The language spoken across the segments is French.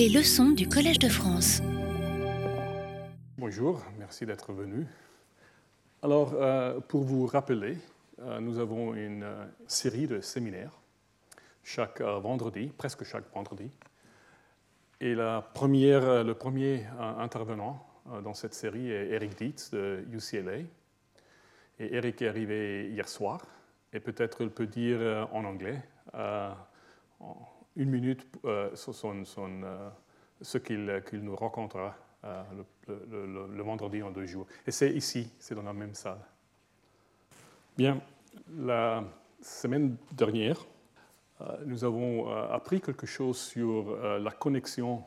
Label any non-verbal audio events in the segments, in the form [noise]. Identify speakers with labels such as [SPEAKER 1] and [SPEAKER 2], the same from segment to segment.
[SPEAKER 1] Les leçons du Collège de France.
[SPEAKER 2] Bonjour, merci d'être venu. Alors, euh, pour vous rappeler, euh, nous avons une euh, série de séminaires chaque vendredi, presque chaque vendredi. Et la première, le premier intervenant dans cette série est Eric Dietz de UCLA. Et Eric est arrivé hier soir, et peut-être il peut dire en anglais une minute sur son, ce qu'il nous racontera le, le, vendredi en deux jours. Et c'est ici, c'est dans la même salle. Bien, la semaine dernière, euh, nous avons euh, appris quelque chose sur euh, la connexion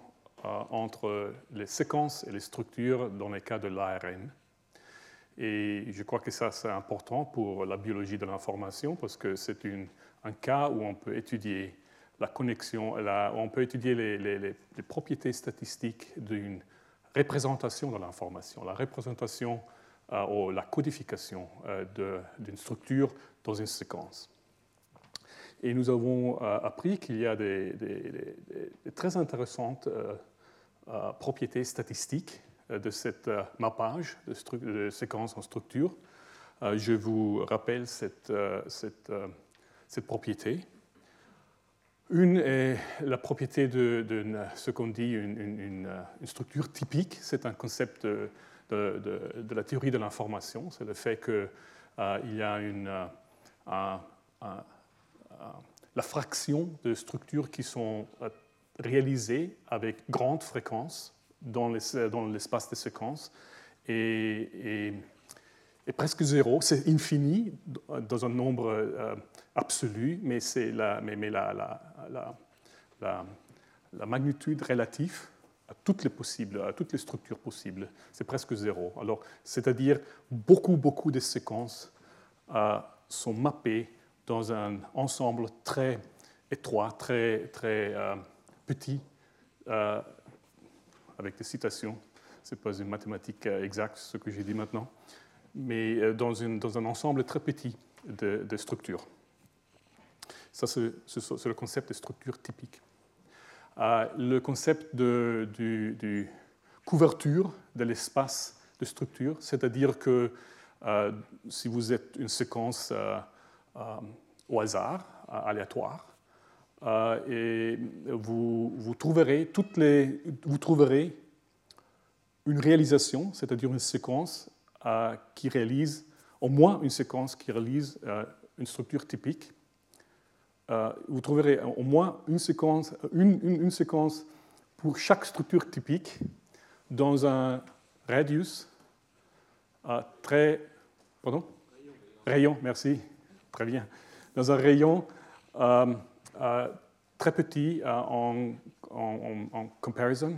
[SPEAKER 2] entre les séquences et les structures dans les cas de l'ARN. Et je crois que ça, c'est important pour la biologie de l'information parce que c'est un cas où on peut étudier la connexion, on peut étudier les, propriétés statistiques d'une représentation de l'information, la représentation euh, ou la codification euh, d'une structure dans une séquence. Et nous avons euh, appris qu'il y a des, très intéressantes propriétés statistiques de cette mappage de, de séquence en structure. je vous rappelle cette, cette, cette propriété. Une est la propriété de, ce qu'on dit une, structure typique. C'est un concept de, la théorie de l'information. C'est le fait qu'il euh, y a une, euh, la fraction de structures qui sont euh, réalisées avec grande fréquence dans l'espace des séquences et, presque zéro. C'est infini dans un nombre absolu, mais c'est la, mais, mais la, la, la, la, magnitude relative à toutes les possibles, à toutes les structures possibles, c'est presque zéro. Alors, c'est-à-dire beaucoup, beaucoup de séquences euh, sont mappées dans un ensemble très étroit, très, très euh, petit, euh, avec des citations. Ce n'est pas une mathématique exacte, ce que j'ai dit maintenant, mais dans, une, dans, un ensemble très petit de, structures. Ça, c'est le concept de structure typique. Euh, le concept de, couverture de l'espace de structure, c'est-à-dire que euh, si vous êtes une séquence euh, au hasard, aléatoire, vous trouverez une réalisation, c'est-à-dire une séquence qui réalise, au moins une séquence qui réalise une structure typique euh, vous trouverez au moins une séquence, une, une, séquence pour chaque structure typique dans un radius euh, très... Pardon? Rayon, merci. Très bien. Dans un rayon euh, très petit en, en, comparison,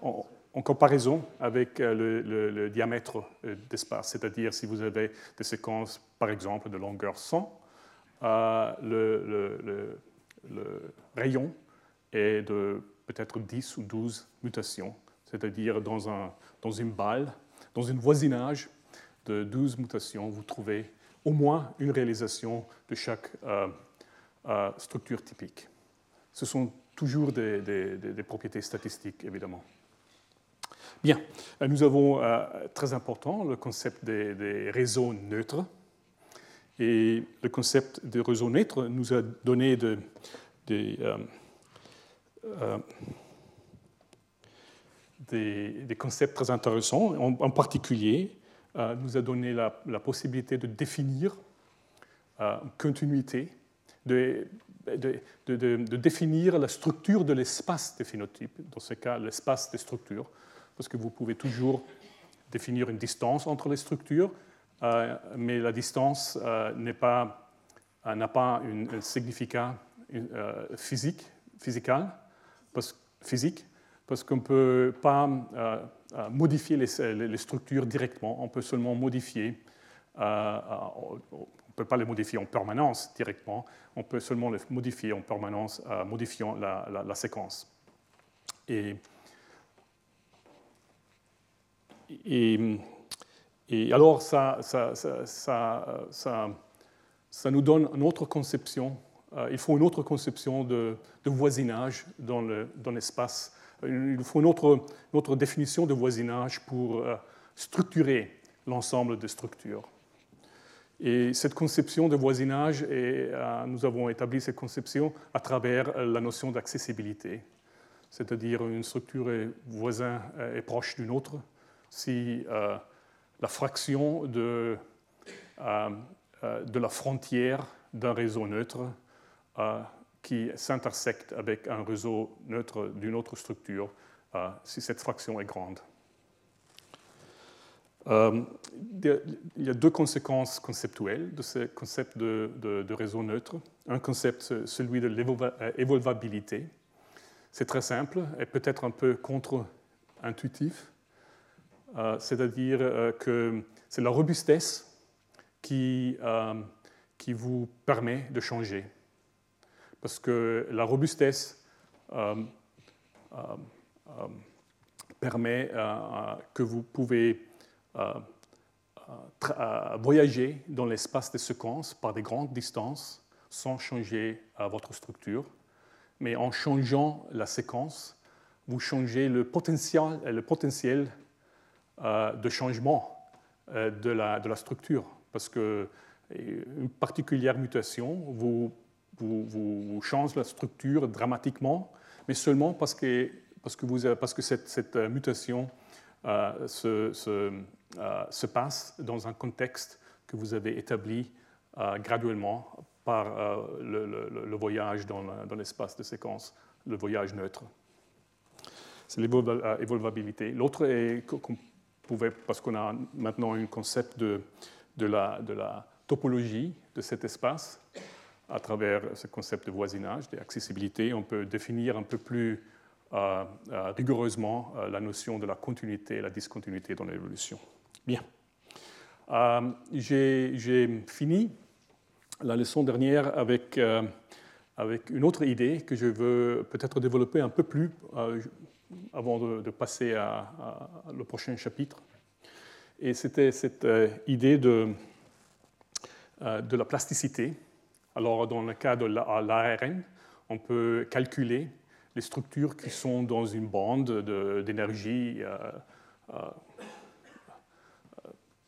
[SPEAKER 2] en, comparaison avec le, le diamètre d'espace. C'est-à-dire si vous avez des séquences, par exemple, de longueur 100, le, rayon est de peut-être 10 ou 12 mutations, c'est-à-dire dans, un, dans une balle, dans un voisinage de 12 mutations, vous trouvez au moins une réalisation de chaque euh, euh, structure typique. Ce sont toujours des, propriétés statistiques, évidemment. Bien, nous avons, euh, très important, le concept des réseaux neutres. Et le concept de réseau neutre nous a donné euh, euh, des, des, concepts très intéressants. En, particulier, euh, nous a donné la, possibilité de définir une continuité, de, de, définir la structure de l'espace des phénotypes, dans ce cas l'espace des structures, parce que vous pouvez toujours définir une distance entre les structures, euh, mais la distance euh, n'a pas, euh, n'a pas un significat physique, physical, parce, physique, parce qu'on ne peut pas modifier les, structures directement, on peut seulement modifier, on ne peut pas les modifier en permanence directement, on peut seulement les modifier en permanence en modifiant la, la, la séquence. Et, et alors, ça, ça, ça, ça, nous donne une autre conception il faut une autre conception de, voisinage dans l'espace. il faut une autre, une autre, définition de voisinage pour structurer l'ensemble des structures. Et cette conception de voisinage, et, euh, nous avons établi cette conception à travers la notion d'accessibilité, c'est-à-dire une structure est voisin est proche d'une autre si euh, la fraction de, euh, de la frontière d'un réseau neutre qui s'intersecte avec un réseau neutre d'une autre structure, si cette fraction est grande. Euh, il y a deux conséquences conceptuelles de ce concept de, réseau neutre. Un concept, celui de l'évolvabilité. C'est très simple et peut-être un peu contre-intuitif. Euh, c'est-à-dire euh, que c'est la robustesse qui, qui vous permet de changer. Parce que la robustesse permet que vous pouvez voyager dans l'espace des séquences par des grandes distances sans changer votre structure. Mais en changeant la séquence, vous changez le potentiel, le potentiel euh, de changement euh, de la, de la, structure. Parce qu'une particulière mutation vous, vous, change la structure dramatiquement, mais seulement parce que, parce que, vous, parce que cette, cette mutation euh, se, se, euh, se passe dans un contexte que vous avez établi euh, graduellement par euh, le, voyage dans l'espace de séquence, le voyage neutre. C'est l'évolvabilité. L'autre est parce qu'on a maintenant un concept de, la, topologie de cet espace, à travers ce concept de voisinage, d'accessibilité, on peut définir un peu plus rigoureusement la notion de la continuité et la discontinuité dans l'évolution. Bien. Euh, j'ai fini la leçon dernière avec, euh, une autre idée que je veux peut-être développer un peu plus euh, avant de, passer à, le prochain chapitre. Et c'était cette idée de, de la plasticité. Alors, dans le cas de l'ARN, on peut calculer les structures qui sont dans une bande d'énergie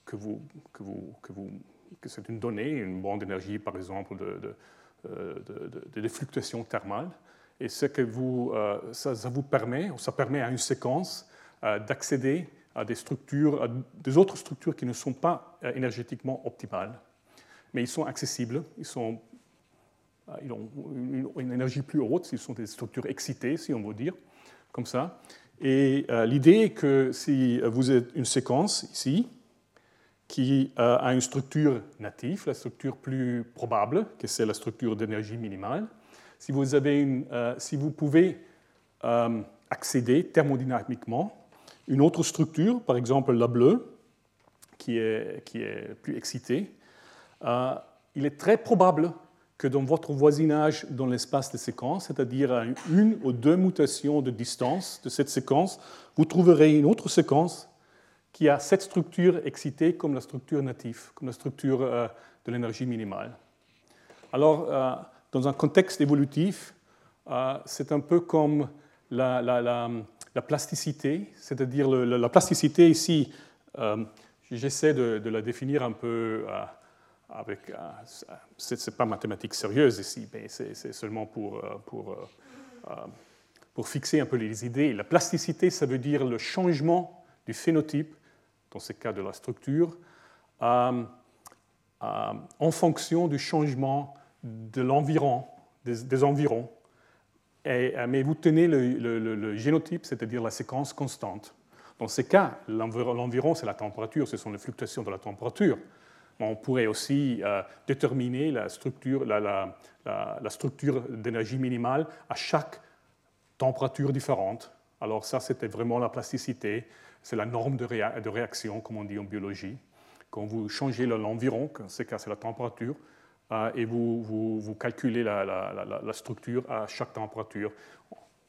[SPEAKER 2] que, vous, que, vous, que, vous, que c'est une donnée, une bande d'énergie, par exemple, euh, de, de, fluctuations thermales. Et ce que vous, euh, ça, vous permet, ça permet à une séquence euh, d'accéder à des structures, à des autres structures qui ne sont pas énergétiquement optimales, mais ils sont accessibles, ils, sont, ils ont une, énergie plus haute, ils sont des structures excitées, si on veut dire, comme ça. Et l'idée est que si vous êtes une séquence ici, qui euh, a une structure native, la structure plus probable, que c'est la structure d'énergie minimale. Euh, si vous pouvez euh, accéder thermodynamiquement une autre structure, par exemple la bleue, qui est, plus excitée, il est très probable que dans votre voisinage dans l'espace de séquence, c'est-à-dire à une ou deux mutations de distance de cette séquence, vous trouverez une autre séquence qui a cette structure excitée comme la structure native, comme la structure euh, de l'énergie minimale. Alors, euh, dans un contexte évolutif, euh, c'est un peu comme la, plasticité, c'est-à-dire la plasticité ici, j'essaie de, la définir un peu avec... ce n'est pas mathématique sérieuse ici, mais c'est seulement pour, pour, pour fixer un peu les idées. La plasticité, ça veut dire le changement du phénotype dans ce cas de la structure, euh, euh, en fonction du changement de l'environ, des, environs. Euh, mais vous tenez le, génotype, c'est-à-dire la séquence constante. Dans ce cas, l'environ, c'est la température, ce sont les fluctuations de la température. On pourrait aussi déterminer la structure, la, structure d'énergie minimale à chaque température différente. Alors ça, c'était vraiment la plasticité c'est la norme de, réaction, comme on dit en biologie. Quand vous changez l'environ, dans ce cas c'est la température, euh, et vous, calculez la, structure à chaque température.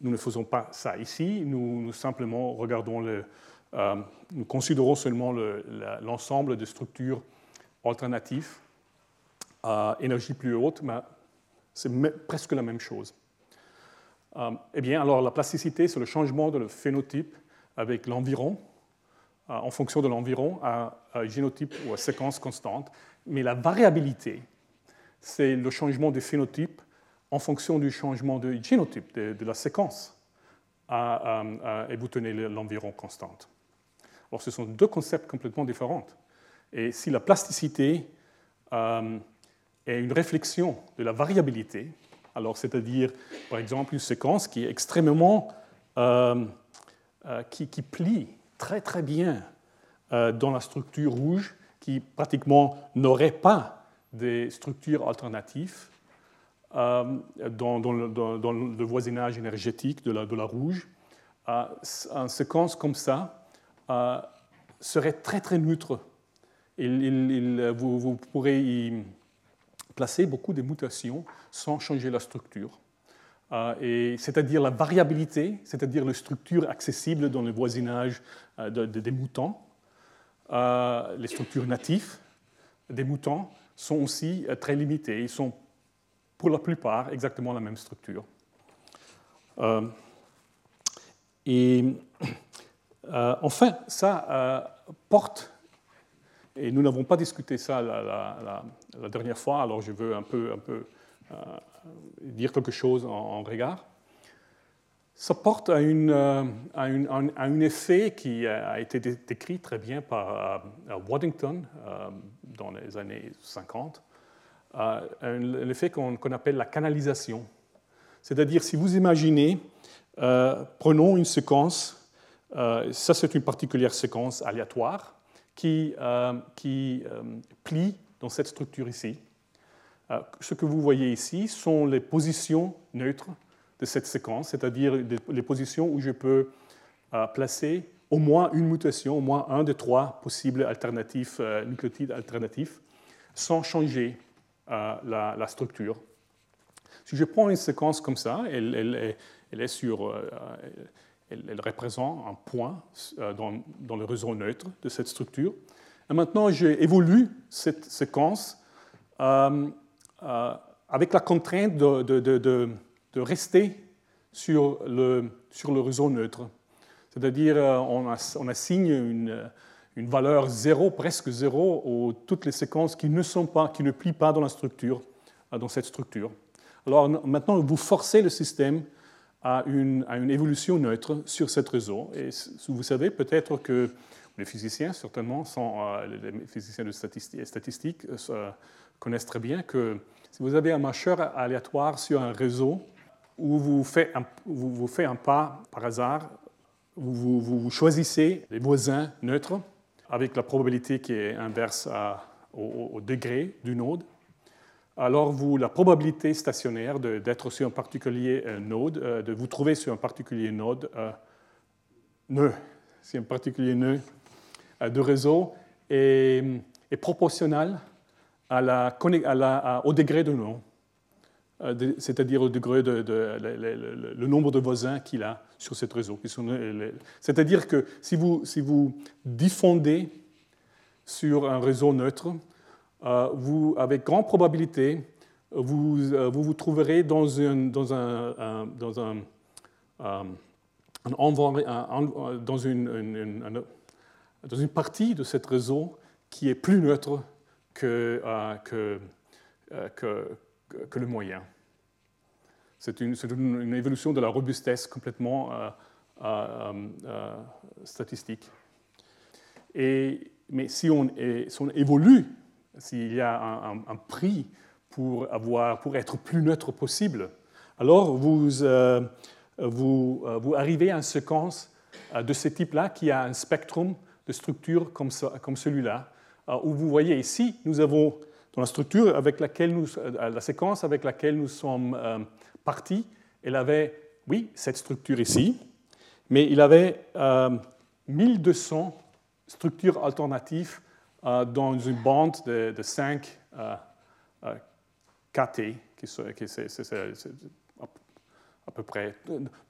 [SPEAKER 2] Nous ne faisons pas ça ici, nous, simplement regardons le, euh, nous considérons seulement l'ensemble de structures alternatives à énergie plus haute, mais C'est presque la même chose. eh bien, alors la plasticité, c'est le changement de le phénotype avec l'environ, en fonction de l'environ, à, un génotype ou à séquence constante. Mais la variabilité, c'est le changement du phénotype en fonction du changement du génotype, de, la séquence, et vous tenez l'environ constante. Alors, ce sont deux concepts complètement différents. Et si la plasticité euh, est une réflexion de la variabilité, alors c'est-à-dire, par exemple, une séquence qui est extrêmement. Euh, euh, qui, qui, plie très très bien dans la structure rouge, qui pratiquement n'aurait pas des structures alternatives dans, dans, le, voisinage énergétique de la, rouge. une séquence comme ça serait très très neutre vous, pourrez y placer beaucoup de mutations sans changer la structure. Euh, c'est-à-dire la variabilité, c'est-à-dire la structure accessible dans le voisinage euh, des moutons. Euh, les structures natives des moutons sont aussi très limitées. Ils sont pour la plupart exactement la même structure. et [coughs] enfin, ça porte et nous n'avons pas discuté ça la, dernière fois, alors je veux un peu, un peu euh, dire quelque chose en, regard. Ça porte à, une, euh, à, un effet qui a été décrit très bien par euh, Waddington dans les années 50, l'effet qu'on appelle la canalisation. C'est-à-dire, si vous imaginez, prenons une séquence, ça c'est une particulière séquence aléatoire, qui, euh, qui euh, plie dans cette structure ici. Euh, ce que vous voyez ici sont les positions neutres de cette séquence, c'est-à-dire les positions où je peux placer au moins une mutation, au moins un des trois possibles alternatifs, nucléotides alternatifs, sans changer la, structure. Si je prends une séquence comme ça, elle, est sur, elle, représente un point euh, dans, le réseau neutre de cette structure. Et maintenant, j'évolue cette séquence euh, euh, avec la contrainte de, rester sur le, sur réseau neutre. C'est-à-dire, on, on, assigne une, une, valeur zéro, presque zéro, aux toutes les séquences qui ne sont pas, qui ne plient pas dans la structure, dans cette structure. Alors maintenant, vous forcez le système à une, une, évolution neutre sur ce réseau. Et vous savez peut-être que les physiciens, certainement, sont, euh, les physiciens de statistiques, euh, connaissent très bien que si vous avez un marcheur aléatoire sur un réseau où vous faites un, pas par hasard, vous, vous, choisissez les voisins neutres avec la probabilité qui est inverse au degré du node, alors la probabilité stationnaire d'être sur un particulier euh, node, euh, de vous trouver sur un particulier node, euh, nœud, un particulier nœud de réseau, est, est proportionnel à la, au degré de nom, c'est-à-dire au degré de, le, nombre de voisins qu'il a sur ce réseau. C'est-à-dire que si vous, si vous diffondez sur un réseau neutre, euh, vous, avec grande probabilité, vous euh, vous, trouverez dans, une, dans un, dans un, euh, dans une, dans une partie de ce réseau qui est plus neutre que, que, le moyen. C'est une, une, évolution de la robustesse complètement statistique. Et, mais si on, évolue s'il y a un, prix pour, avoir, pour être plus neutre possible, alors vous, euh, vous, euh, vous, arrivez à une séquence euh, de ce type-là qui a un spectrum de structure comme, comme celui-là, où vous voyez ici, nous avons la structure avec laquelle nous, la séquence avec laquelle nous sommes partis, elle avait, oui, cette structure ici, mais il avait 1200 structures alternatives euh, dans une bande de, 5 euh, euh, KT, qui, est, à peu près,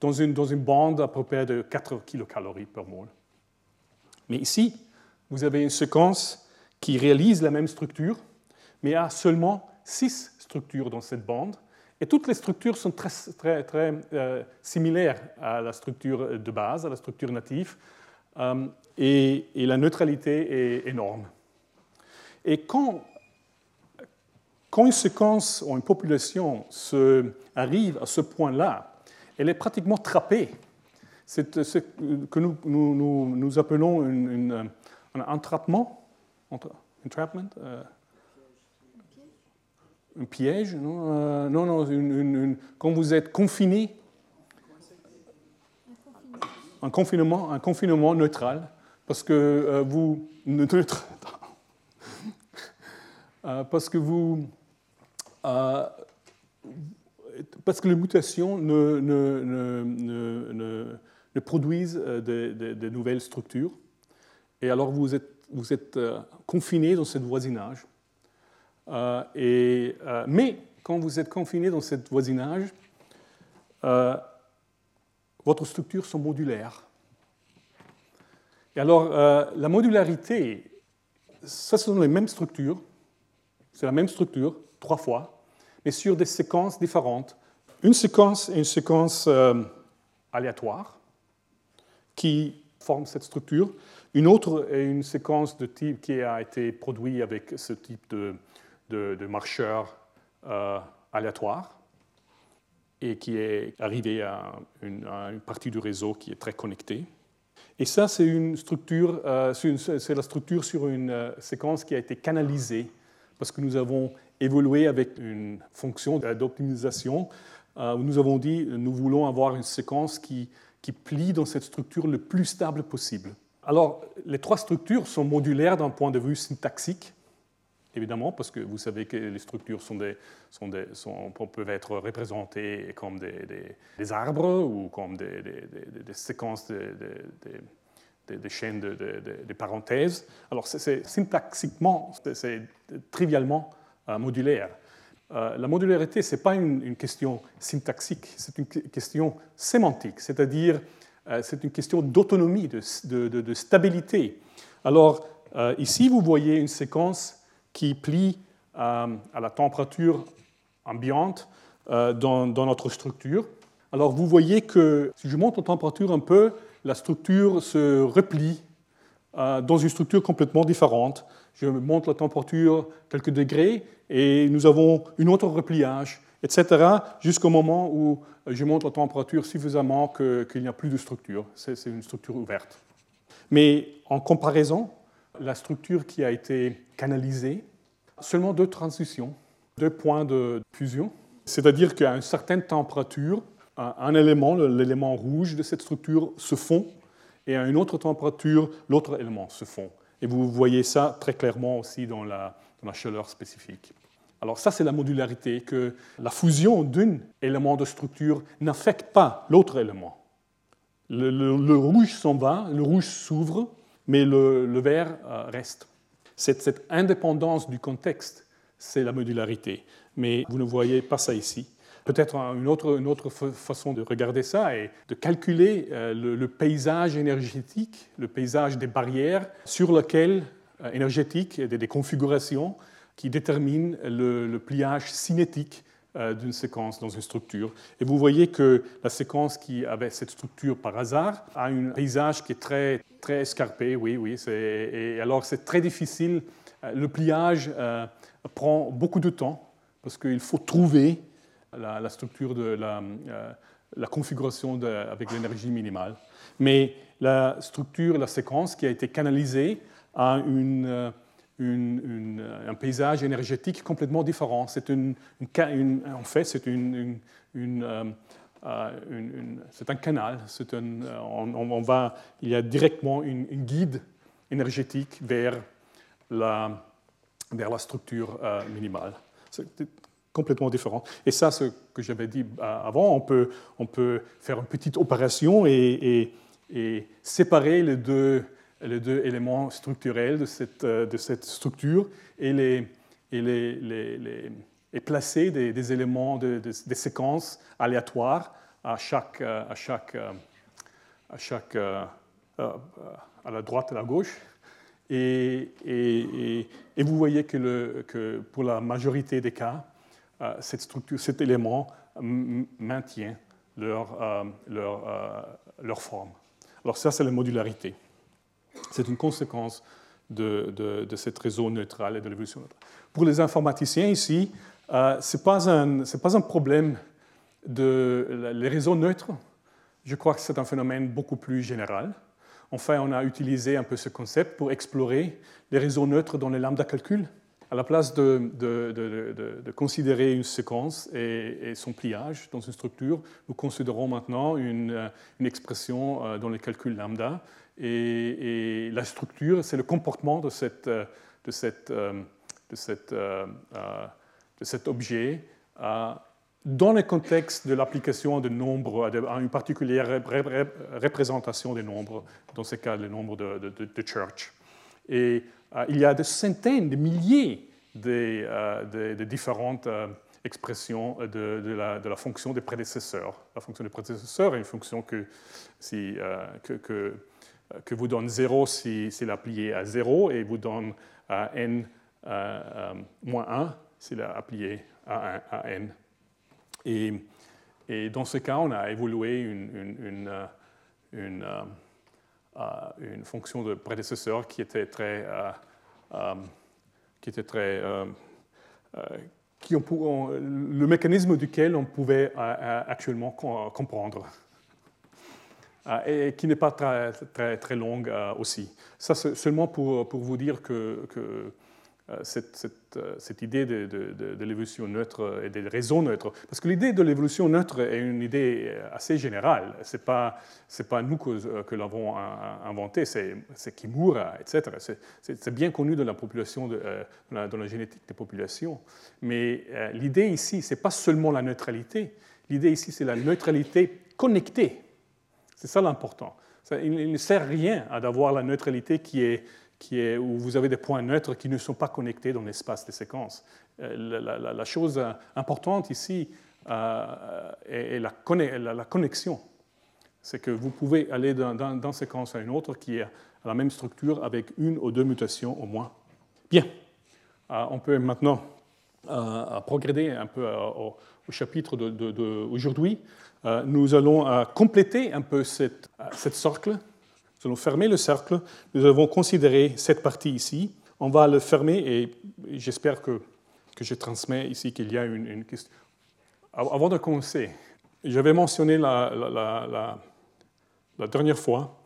[SPEAKER 2] dans une, dans une bande à peu près de 4 kilocalories par mol. Mais ici, vous avez une séquence qui réalise la même structure, mais a seulement 6 structures dans cette bande, Et toutes les structures sont très, très, très euh, similaires à la structure de base, à la structure native, euh, et, la neutralité est énorme. Et quand, quand une séquence ou une population se, arrive à ce point-là, elle est pratiquement trappée. C'est ce que nous, nous, nous, appelons une, un entrappement, entrapment, euh, un piège, non, euh, non, non quand vous êtes confiné, un confinement, un confinement neutral, parce que euh, vous [laughs] neutre, euh, parce que vous parce que les mutations ne, produisent de, nouvelles structures, et alors vous êtes, vous êtes confiné dans ce voisinage. Euh, et, euh, mais quand vous êtes confiné dans ce voisinage, euh, votre structure sont modulaires. Et alors, la modularité, ça, ce sont les mêmes structures, c'est la même structure, trois fois, mais sur des séquences différentes. Une séquence est une séquence aléatoire qui forme cette structure. Une autre est une séquence de type qui a été produite avec ce type de, de, marcheurs euh, aléatoires et qui est arrivé à une, partie du réseau qui est très connectée. Et ça, c'est une structure, euh, c'est la structure sur une euh, séquence qui a été canalisée parce que nous avons évolué avec une fonction d'optimisation où nous avons dit nous voulons avoir une séquence qui, qui plie dans cette structure le plus stable possible. Alors, les trois structures sont modulaires d'un point de vue syntaxique évidemment, parce que vous savez que les structures sont peuvent être représentées comme des, des, arbres ou comme des, séquences des chaînes de, parenthèses. Alors, c'est syntaxiquement, c'est trivialement euh, modulaire. Euh, la modularité, ce n'est pas une, question syntaxique, c'est une question sémantique, c'est-à-dire euh, c'est une question d'autonomie, de, stabilité. Alors, ici, vous voyez une séquence qui plie euh, à la température ambiante euh, dans, notre structure. Alors vous voyez que si je monte la température un peu, la structure se replie euh, dans une structure complètement différente. Je monte la température quelques degrés et nous avons une autre repliage, etc., jusqu'au moment où je monte la température suffisamment qu'il n'y a plus de structure. C'est une structure ouverte. Mais en comparaison, la structure qui a été canalisée, seulement deux transitions, deux points de fusion. C'est-à-dire qu'à une certaine température, un élément, l'élément rouge de cette structure, se fond, et à une autre température, l'autre élément se fond. Et vous voyez ça très clairement aussi dans la, chaleur spécifique. Alors ça, c'est la modularité, que la fusion d'un élément de structure n'affecte pas l'autre élément. Le, rouge s'en va, le rouge s'ouvre, mais le, vert euh, reste. Cette, indépendance du contexte, c'est la modularité. Mais vous ne voyez pas ça ici. Peut-être une autre, façon de regarder ça est de calculer euh, le, paysage énergétique, le paysage des barrières sur lequel, euh, énergétique, des, des configurations qui déterminent le pliage cinétique d'une séquence dans une structure. Et vous voyez que la séquence qui avait cette structure par hasard a un paysage qui est très, très escarpé, oui, oui. Et alors c'est très difficile. Euh, le pliage euh, prend beaucoup de temps parce qu'il faut trouver la, structure de la configuration avec l'énergie minimale. Mais la structure, la séquence qui a été canalisée a une un paysage énergétique complètement différent. C'est une, en fait, c'est euh, euh, un canal. Un, euh, on, va, il y a directement une, guide énergétique vers la, vers la structure minimale. C'est complètement différent. Et ça, ce que j'avais dit avant, on peut, on peut faire une petite opération et séparer les deux les deux éléments structurels de cette, euh, structure et, placer des, éléments, de, des séquences aléatoires à chaque, euh, à chaque, euh, à, chaque à la droite et à la gauche. Et, vous voyez que, pour la majorité des cas, cet élément maintient leur, leur, leur forme. Alors ça, c'est la modularité. C'est une conséquence de, cette réseau neutral et de l'évolution neutrale. Pour les informaticiens ici, euh, ce n'est pas, un, problème de réseaux neutres. Je crois que c'est un phénomène beaucoup plus général. Enfin, on a utilisé un peu ce concept pour explorer les réseaux neutres dans les lambda calcul. À la place de, considérer une séquence et, son pliage dans une structure, nous considérons maintenant une, une expression euh, dans les calculs lambda. Et, la structure, c'est le comportement de, de, de, euh, de cet objet dans le contexte de l'application de nombres, à une particulière représentation des nombres, dans ce cas le nombre de, Church. Et euh, il y a des centaines, de milliers de, euh, différentes expressions de, la, de, fonction des prédécesseurs. La fonction des prédécesseurs est une fonction que, que, vous donne 0 si c'est appuyé à 0 et vous donne à n moins 1 s'il est appuyé à, n. Et, dans ce cas, on a évolué une, une, une, euh, euh, une fonction de prédécesseur qui était très, euh, qui était très qui on, le mécanisme duquel on pouvait actuellement comprendre et qui n'est pas très, très, très longue aussi. Ça, c'est seulement pour, pour, vous dire que, que euh, euh, cette, idée de, l'évolution neutre et des réseaux neutres. Parce que l'idée de l'évolution neutre est une idée assez générale. Ce n'est pas, pas nous que, que l'avons inventé, c'est Kimura, etc. C'est bien connu dans la, population, euh, dans la, génétique des populations. Mais l'idée ici, ce n'est pas seulement la neutralité. L'idée ici, c'est la neutralité connectée. C'est ça l'important. Il ne sert à rien d'avoir la neutralité qui est où vous avez des points neutres qui ne sont pas connectés dans l'espace des séquences. Euh, la, chose importante ici euh, est la, connexion. C'est que vous pouvez aller d'une séquence à une autre qui a la même structure avec une ou deux mutations au moins. Bien, euh, on peut maintenant progréder un peu au, chapitre d'aujourd'hui. Nous allons compléter un peu cette, cette cercle nous allons fermer le cercle. Nous avons considéré cette partie ici. On va le fermer et j'espère que, que je transmets ici qu'il y a une, question. Avant de commencer, j'avais mentionné la, dernière fois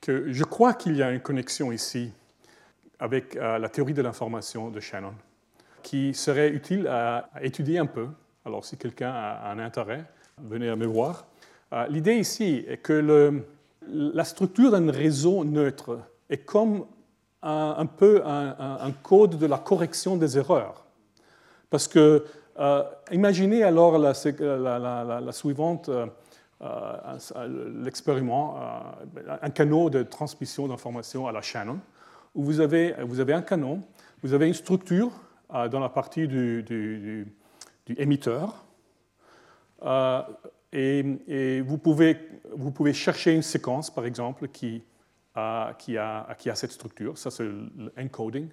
[SPEAKER 2] que je crois qu'il y a une connexion ici avec euh, la théorie de l'information de Shannon qui serait utile à, étudier un peu. Alors si quelqu'un a un intérêt, venez à me voir. Euh, l'idée ici est que la structure d'un réseau neutre est comme un, peu un, code de la correction des erreurs. Parce que, euh, imaginez alors la, suivante, euh, euh, l'expériment, un canot de transmission d'informations à la Shannon, où vous avez, vous avez un canon, vous avez une structure dans la partie du émetteur, et, vous, pouvez, vous, pouvez, chercher une séquence, par exemple, qui a, qui a, qui a cette structure. Ça, c'est l'encoding,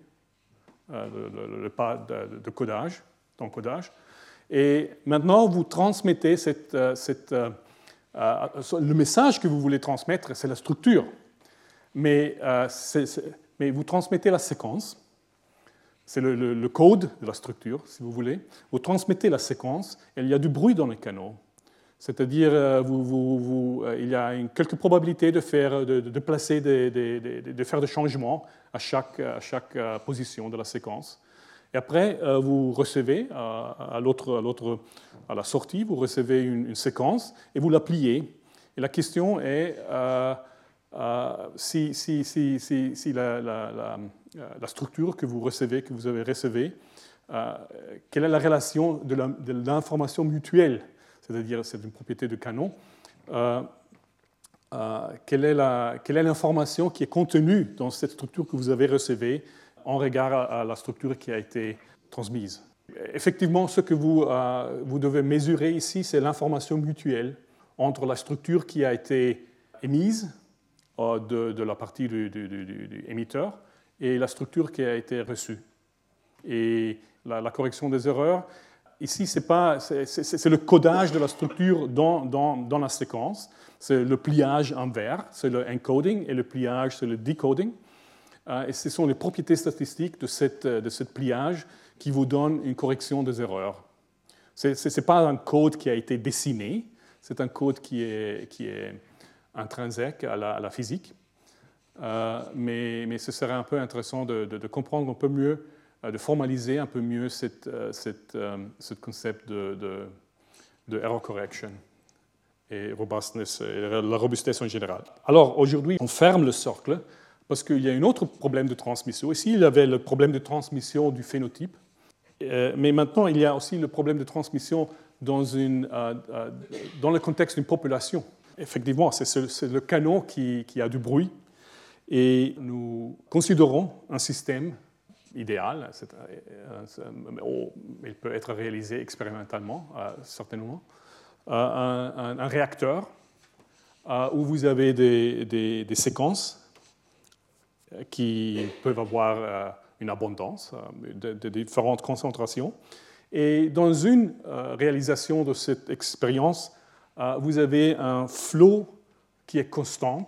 [SPEAKER 2] euh, le, pas de, codage, d'encodage. Et maintenant, vous transmettez cette, euh, euh, le message que vous voulez transmettre, c'est la structure. Mais, mais, vous transmettez la séquence. C'est le, code de la structure, si vous voulez. Vous transmettez la séquence, et il y a du bruit dans le canot. C'est-à-dire, euh, euh, il y a une, quelques probabilités de, faire, de, placer, des, de faire des changements à chaque, euh, position de la séquence. Et après, vous recevez à, l'autre, à la sortie, vous recevez une, séquence et vous la pliez. Et la question est si, si, si la, structure que vous recevez, que vous avez recevée, quelle est la relation de l'information mutuelle? C'est-à-dire c'est une propriété de canon, euh, euh, quelle est l'information qui est contenue dans cette structure que vous avez recevée en regard à, la structure qui a été transmise? Effectivement, ce que euh, vous devez mesurer ici, c'est l'information mutuelle entre la structure qui a été émise de, de, la partie du, émetteur et la structure qui a été reçue. Et la, correction des erreurs, ici, c'est le codage de la structure dans, dans, dans la séquence. C'est le pliage en vert, c'est le encoding, et le pliage, c'est le decoding. et ce sont les propriétés statistiques de, cette, de ce pliage qui vous donnent une correction des erreurs. Ce n'est pas un code qui a été dessiné, c'est un code qui est, qui est intrinsèque à la, physique. Euh, mais, mais, ce serait un peu intéressant de, comprendre un peu mieux, euh, de formaliser un peu mieux cette, euh, cette, ce concept de, de, error correction et robustness, la robustesse en général. Alors aujourd'hui, on ferme le cercle parce qu'il y a un autre problème de transmission. Ici, il y avait le problème de transmission du phénotype, mais maintenant, il y a aussi le problème de transmission dans, une, dans le contexte d'une population effectivement, c'est le canon qui, a du bruit. Et nous considérons un système idéal, il peut être réalisé expérimentalement, certainement, un, réacteur où vous avez des, séquences qui peuvent avoir une abondance de, différentes concentrations. Et dans une réalisation de cette expérience, euh, vous avez un flot qui est constant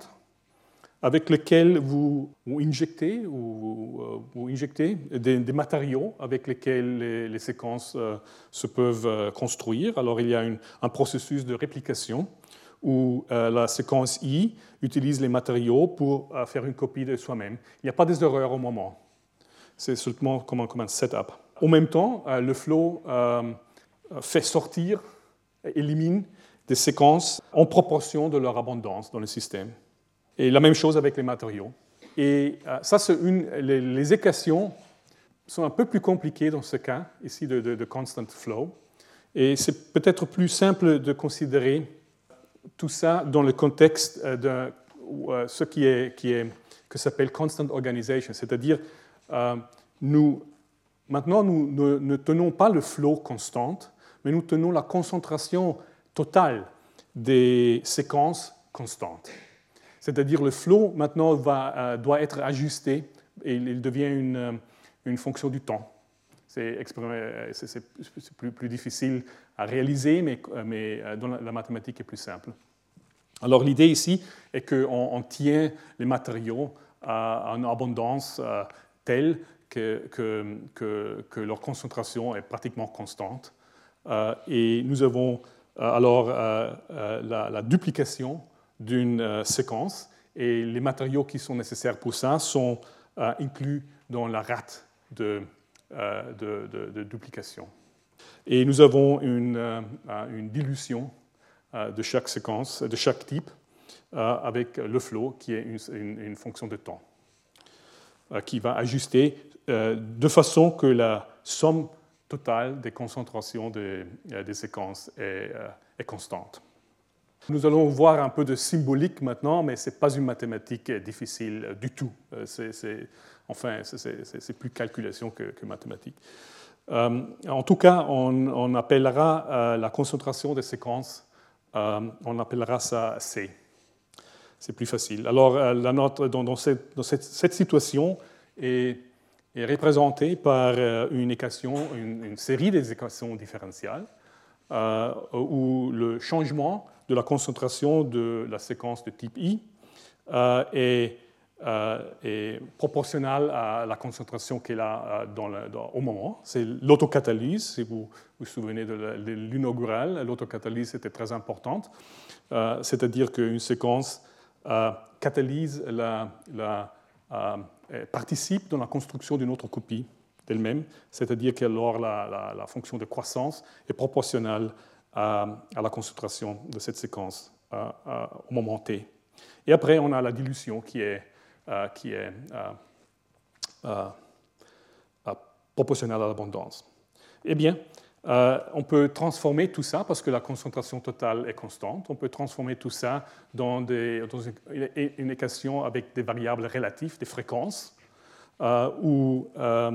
[SPEAKER 2] avec lequel vous, injectez, ou, vous injectez euh, des, matériaux avec lesquels les, séquences euh, se peuvent construire. Alors il y a un processus de réplication où la séquence I utilise les matériaux pour faire une copie de soi-même. Il n'y a pas des erreurs au moment. C'est seulement comme un, comme un setup. En même temps, le flow fait sortir, élimine des séquences en proportion de leur abondance dans le système. Et la même chose avec les matériaux. Et euh, ça, c'est une, les, équations sont un peu plus compliquées dans ce cas, ici, de, constant flow. Et c'est peut-être plus simple de considérer tout ça dans le contexte euh, de euh, ce qui est, qui est que s'appelle constant organization, c'est-à-dire nous maintenant nous ne tenons pas le flow constant, mais nous tenons la concentration total des séquences constantes. C'est-à-dire le flow maintenant euh, doit être ajusté et il devient une, euh, une fonction du temps. C'est plus, plus, difficile à réaliser, mais, euh, mais dans la, mathématique est plus simple. Alors l'idée ici est qu'on on tient les matériaux à une abondance telle que, que, que, leur concentration est pratiquement constante. et nous avons euh, alors euh, euh, la, duplication d'une séquence et les matériaux qui sont nécessaires pour ça sont inclus dans la rate de, duplication. Et nous avons une, dilution de chaque séquence, de chaque type, avec le flow qui est une, fonction de temps, qui va ajuster de façon que la somme totale des concentrations des, euh, séquences est, euh, constante. Nous allons voir un peu de symbolique maintenant, mais ce n'est pas une mathématique difficile du tout. Euh, c'est, enfin, c'est plus calculation que, que mathématique. en tout cas, on, appellera la concentration des séquences, on appellera ça C. C'est plus facile. Alors, la note dans, cette, dans cette, cette situation est est représenté par euh, une équation, une, série des équations différentielles, euh, où le changement de la concentration de la séquence de type I euh, est, proportionnel à la concentration qu'elle a au moment. C'est l'autocatalyse, si vous vous souvenez de l'inaugural, l'autocatalyse était très importante, c'est-à-dire qu'une séquence catalyse la, participe dans la construction d'une autre copie d'elle-même, c'est-à-dire que la, la, fonction de croissance est proportionnelle à, la concentration de cette séquence euh, euh, au moment t. Et après, on a la dilution qui est, qui est proportionnelle à l'abondance. Eh bien, on peut transformer tout ça, parce que la concentration totale est constante, on peut transformer tout ça dans, une, équation avec des variables relatives, des fréquences, euh, où euh,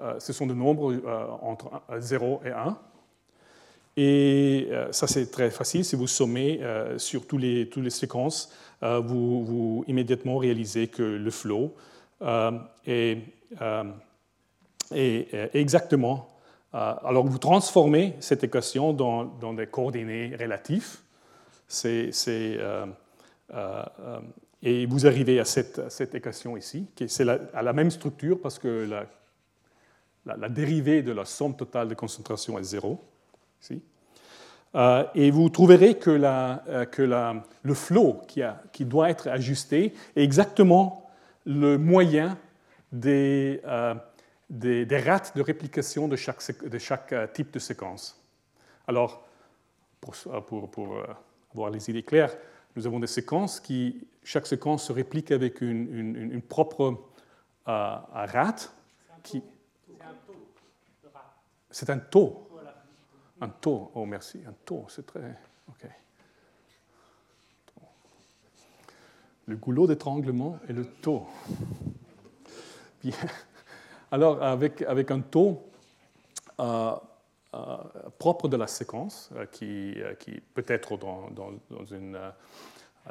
[SPEAKER 2] euh, ce sont des nombres entre 0 et 1. Et ça, c'est très facile. Si vous sommez sur les, toutes les séquences, vous, vous, immédiatement réalisez que le flow est exactement alors vous transformez cette équation dans, des coordonnées relatives. et vous arrivez à cette, équation ici, qui est à la même structure parce que la, la, dérivée de la somme totale de concentration est zéro. Ici. Euh, et vous trouverez que, euh, le a, qui, doit être ajusté est exactement le moyen des, euh, des, rates de réplication de chaque, de chaque type de séquence. Alors, pour, pour, pour avoir les idées claires, nous avons des séquences qui, chaque séquence se réplique avec une, une, propre rate. C'est un taux. C'est un taux. Un taux, oh merci, un taux, c'est très. OK. Le goulot d'étranglement et le taux. Bien. Alors, avec, avec un taux euh, euh, propre de la séquence, euh, qui, qui peut être dans, dans, dans, une,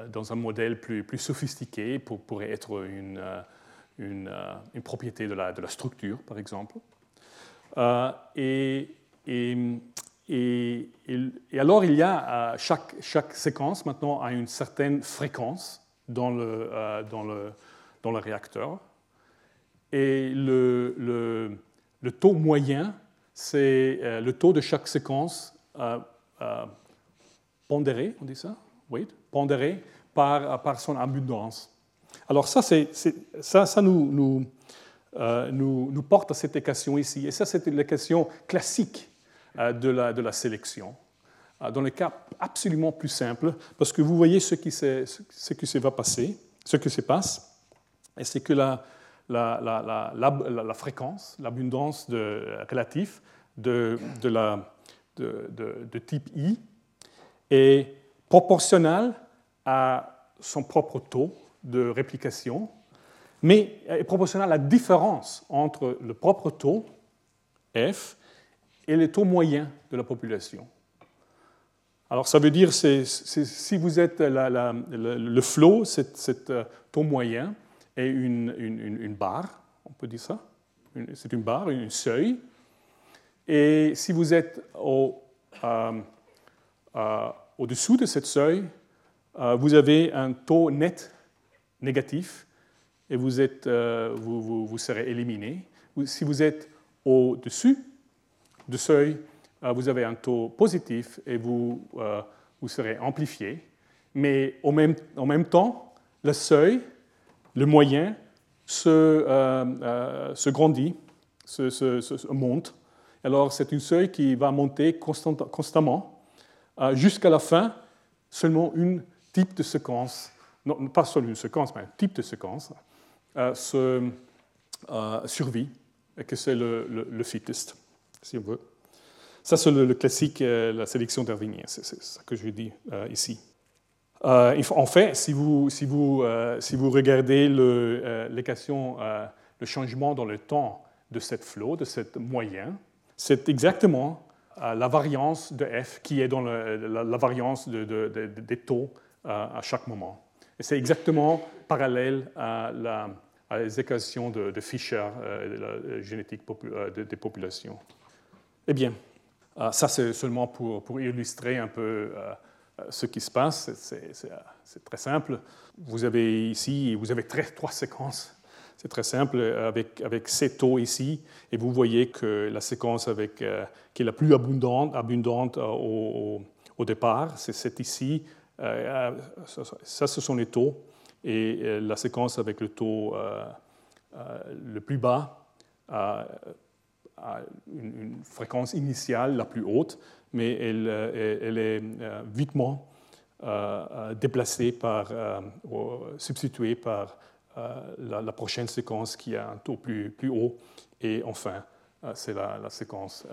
[SPEAKER 2] dans un modèle plus, plus sophistiqué, pour, pourrait être une, une, une propriété de la, de la, structure, par exemple. et, et et, alors, il y a chaque, chaque, séquence maintenant a une certaine fréquence dans le, dans le, dans le réacteur. Et le, le, taux moyen, c'est euh, le taux de chaque séquence euh, pondéré, on dit ça? Oui, pondéré par, par son abondance. Alors ça, c'est, ça, ça nous, nous, nous, porte à cette équation ici. Et ça, c'est l'équation classique euh, de la, de la sélection. Euh, dans le cas absolument plus simple, parce que vous voyez ce qui, ce qui se va passer, ce qui se passe, et c'est que la, la, la, la fréquence, l'abondance relative de, la, type I est proportionnelle à son propre taux de réplication, mais est proportionnelle à la différence entre le propre taux, F, et les taux moyens de la population. Alors ça veut dire, c'est, si vous êtes le flot, cet euh, taux moyen est une, une, barre, on peut dire ça, c'est une barre, un seuil. Et si vous êtes au, euh, euh, au-dessous de cette seuil, vous avez un taux net négatif et vous, êtes, vous, vous, vous serez éliminé. Si vous êtes au-dessus de seuil, euh, vous avez un taux positif et vous, euh, vous serez amplifié. Mais au même, en même temps, le seuil, le moyen, se, euh, se grandit, se, monte. Alors c'est un seuil qui va monter constamment jusqu'à la fin, seulement une type de séquence, non, pas seulement une séquence, mais un type de séquence, se survit, et que c'est le, le, fittest si on veut. Ça, c'est le, classique, euh, la sélection darwinienne, c'est ça que je dis euh, ici. Euh, en fait, si vous, si vous, si vous regardez l'équation, le, changement dans le temps de cette flot, de cette moyen, c'est exactement la variance de f qui est dans la, variance de, des taux à chaque moment. Et c'est exactement parallèle à, les équations de, Fischer, de la génétique des populations. Eh bien, euh, ça c'est seulement pour, pour, illustrer un peu euh, euh, ce qui se passe. C'est très simple. Vous avez ici, vous avez [laughs] trois séquences. C'est très simple avec, avec ces taux ici, et vous voyez que la séquence avec, qui est la plus abondante, au, départ, c'est ici. ça, ce sont les taux. Et la séquence avec le taux le plus bas une, fréquence initiale la plus haute, mais elle, euh, est euh, vitement euh, déplacée par, substituée par la, prochaine séquence qui a un taux plus, plus haut. Et enfin, c'est la, séquence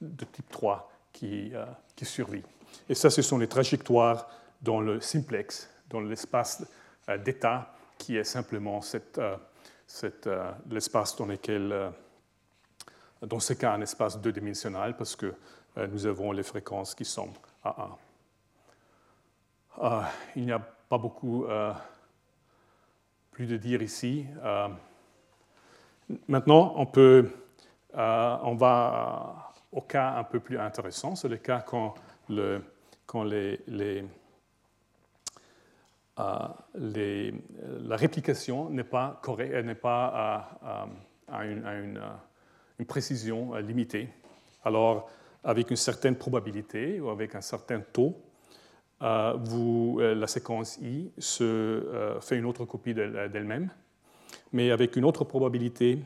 [SPEAKER 2] de type 3 qui, qui survit. Et ça, ce sont les trajectoires dans le simplex, dans l'espace d'état, qui est simplement cette, l'espace dans lequel dans ce cas un espace deux-dimensionnel parce que nous avons les fréquences qui sont à 1. Euh, il n'y a pas beaucoup euh, plus de dire ici. maintenant, on, peut, on va au cas un peu plus intéressant, c'est le cas quand, le, quand les, les, la réplication n'est pas, n'est pas à, une, une, précision limitée. Alors, avec une certaine probabilité ou avec un certain taux, euh, euh, la séquence I euh, fait une autre copie d'elle-même, mais avec une autre probabilité,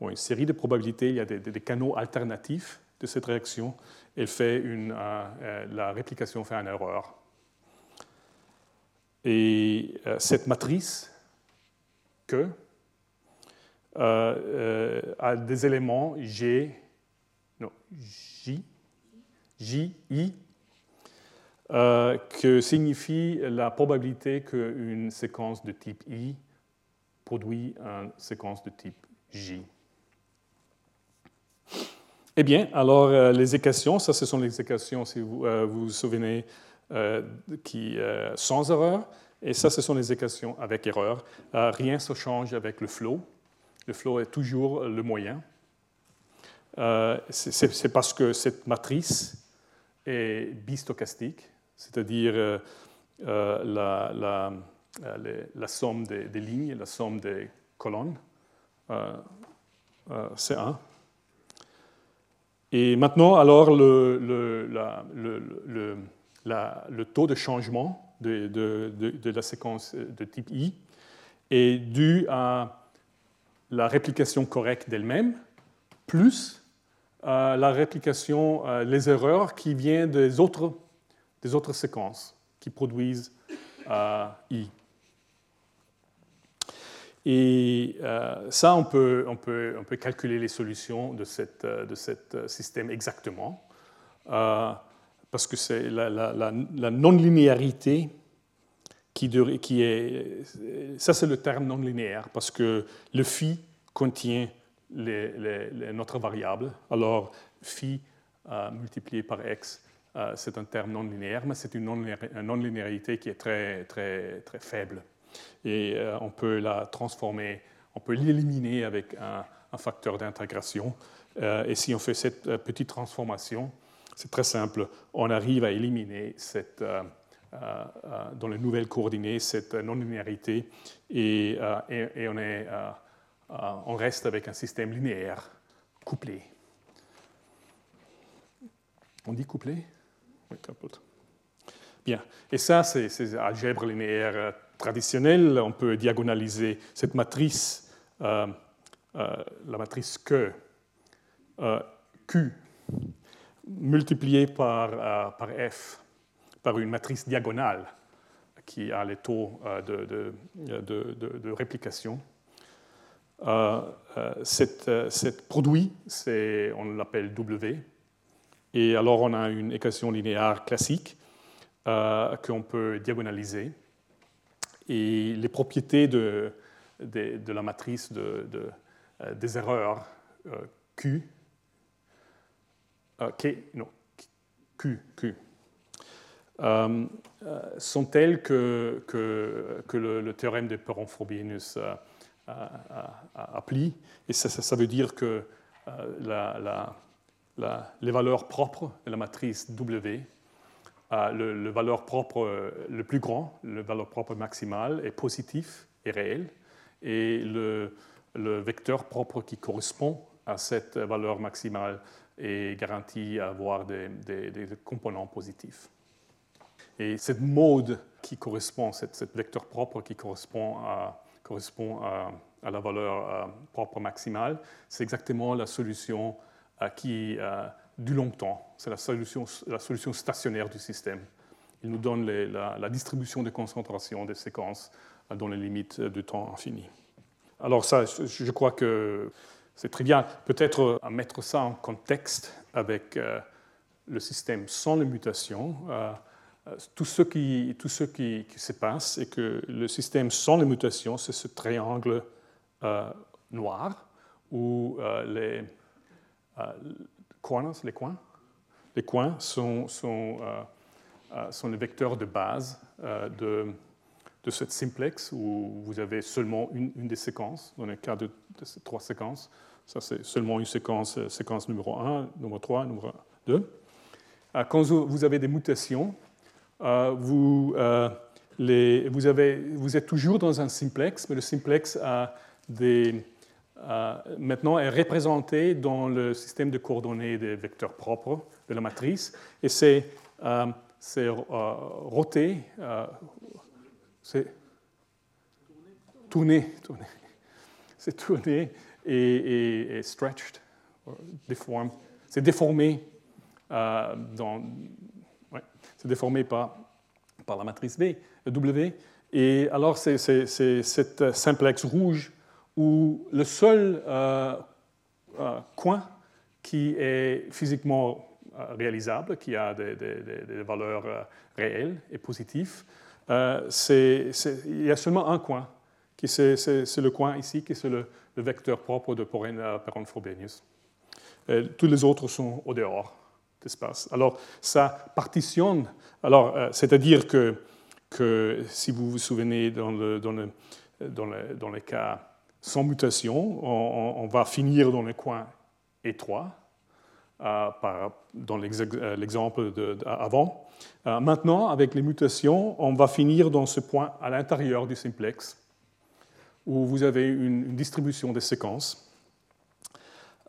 [SPEAKER 2] ou une série de probabilités, il y a des, canaux alternatifs de cette réaction, elle fait une, la réplication fait une erreur. Et cette matrice que a des éléments G, non, J, J, I, euh, que signifie la probabilité qu'une séquence de type I produit une séquence de type J. Eh bien, alors euh, les équations, ça ce sont les équations, si vous euh, vous, souvenez, qui, sans erreur, et ça ce sont les équations avec erreur. rien ne change avec le flow. Le flow est toujours le moyen. C'est parce que cette matrice est bistochastique c'est-à-dire euh, euh, la, euh, la, somme des, lignes, la somme des colonnes. c'est 1. Et maintenant, alors, le, taux de changement de, de, de, la séquence de type I est dû à la réplication correcte d'elle-même, plus la réplication, les erreurs qui viennent des autres des autres séquences qui produisent euh, I. Et euh, ça, on peut, on, peut, on peut, calculer les solutions de, cette, euh, de ce système exactement, parce que c'est la, la, non-linéarité qui, qui, est... Ça, c'est le terme non-linéaire, parce que le phi contient notre variable. Alors, phi multiplié par x euh, c'est un terme non linéaire, mais c'est une non-linéarité qui est très, très, très faible. Et euh, on peut la transformer, on peut l'éliminer avec un, facteur d'intégration. Euh, et si on fait cette petite transformation, c'est très simple, on arrive à éliminer cette, dans les nouvelles coordonnées cette non-linéarité et, on, est, on reste avec un système linéaire couplé. On dit couplé? Bien. Et ça, c'est algèbre linéaire euh, traditionnelle. On peut diagonaliser cette matrice, euh, euh, la matrice Q, multipliée par, F, par une matrice diagonale qui a les taux de réplication. Cette, cette, produit, on l'appelle W, et alors, on a une équation linéaire classique euh, qu'on peut diagonaliser. Et les propriétés de, la matrice de, euh, des erreurs euh, Q, non, Q, Q sont telles que, le, théorème de Perron-Frobenius applique. Et ça, veut dire que la les valeurs propres de la matrice W. Euh, le, valeur propre euh, le plus grand, le valeur propre maximale est positif et réel, et le, vecteur propre qui correspond à cette valeur maximale est garanti à avoir des, composants positifs. Et cette mode qui correspond, cette, vecteur propre qui correspond à, correspond à, la valeur euh, propre maximale, c'est exactement la solution euh, qui euh, du longtemps. C'est la solution, la solution stationnaire du système. Il nous donne la, distribution de concentration des séquences dans les limites du temps infini. Alors ça, je crois que c'est très bien. Peut-être à mettre ça en contexte avec le système sans les mutations. Tout ce, qui, tout ce qui, se passe est que le système sans les mutations, c'est ce triangle noir où les euh, les coins? Les coins sont, euh, euh, les vecteurs de base de, de, cette simplex où vous avez seulement une, une, des séquences, dans le cas de, ces trois séquences. Ça, c'est seulement une séquence, séquence numéro 1, numéro 3, numéro 2. Quand vous avez des mutations, vous, les, vous, êtes toujours dans un simplex, mais le simplex a maintenant est représenté dans le système de coordonnées des vecteurs propres de la matrice, et c'est euh, roté, euh, c'est tourné, tourné. c'est tourné et, stretched, déformé. C'est déformé, euh, dans, c'est déformé par, par la matrice W. Et alors, c'est cette simplex rouge où le seul coin qui est physiquement euh, réalisable, qui a des, valeurs euh, réelles et positives. Euh, il y a seulement un coin, qui c'est, le coin ici, qui est le, vecteur propre de Perron-Frobenius. tous les autres sont au dehors Alors, ça partitionne. Alors, c'est-à-dire que, que, si vous vous souvenez, dans, le, dans, le, dans, les cas sans mutation, on, va finir dans les coins étroits dans euh, l'exemple avant. Euh, maintenant, avec les mutations, on va finir dans ce point à l'intérieur du simplex, où vous avez une, distribution des séquences.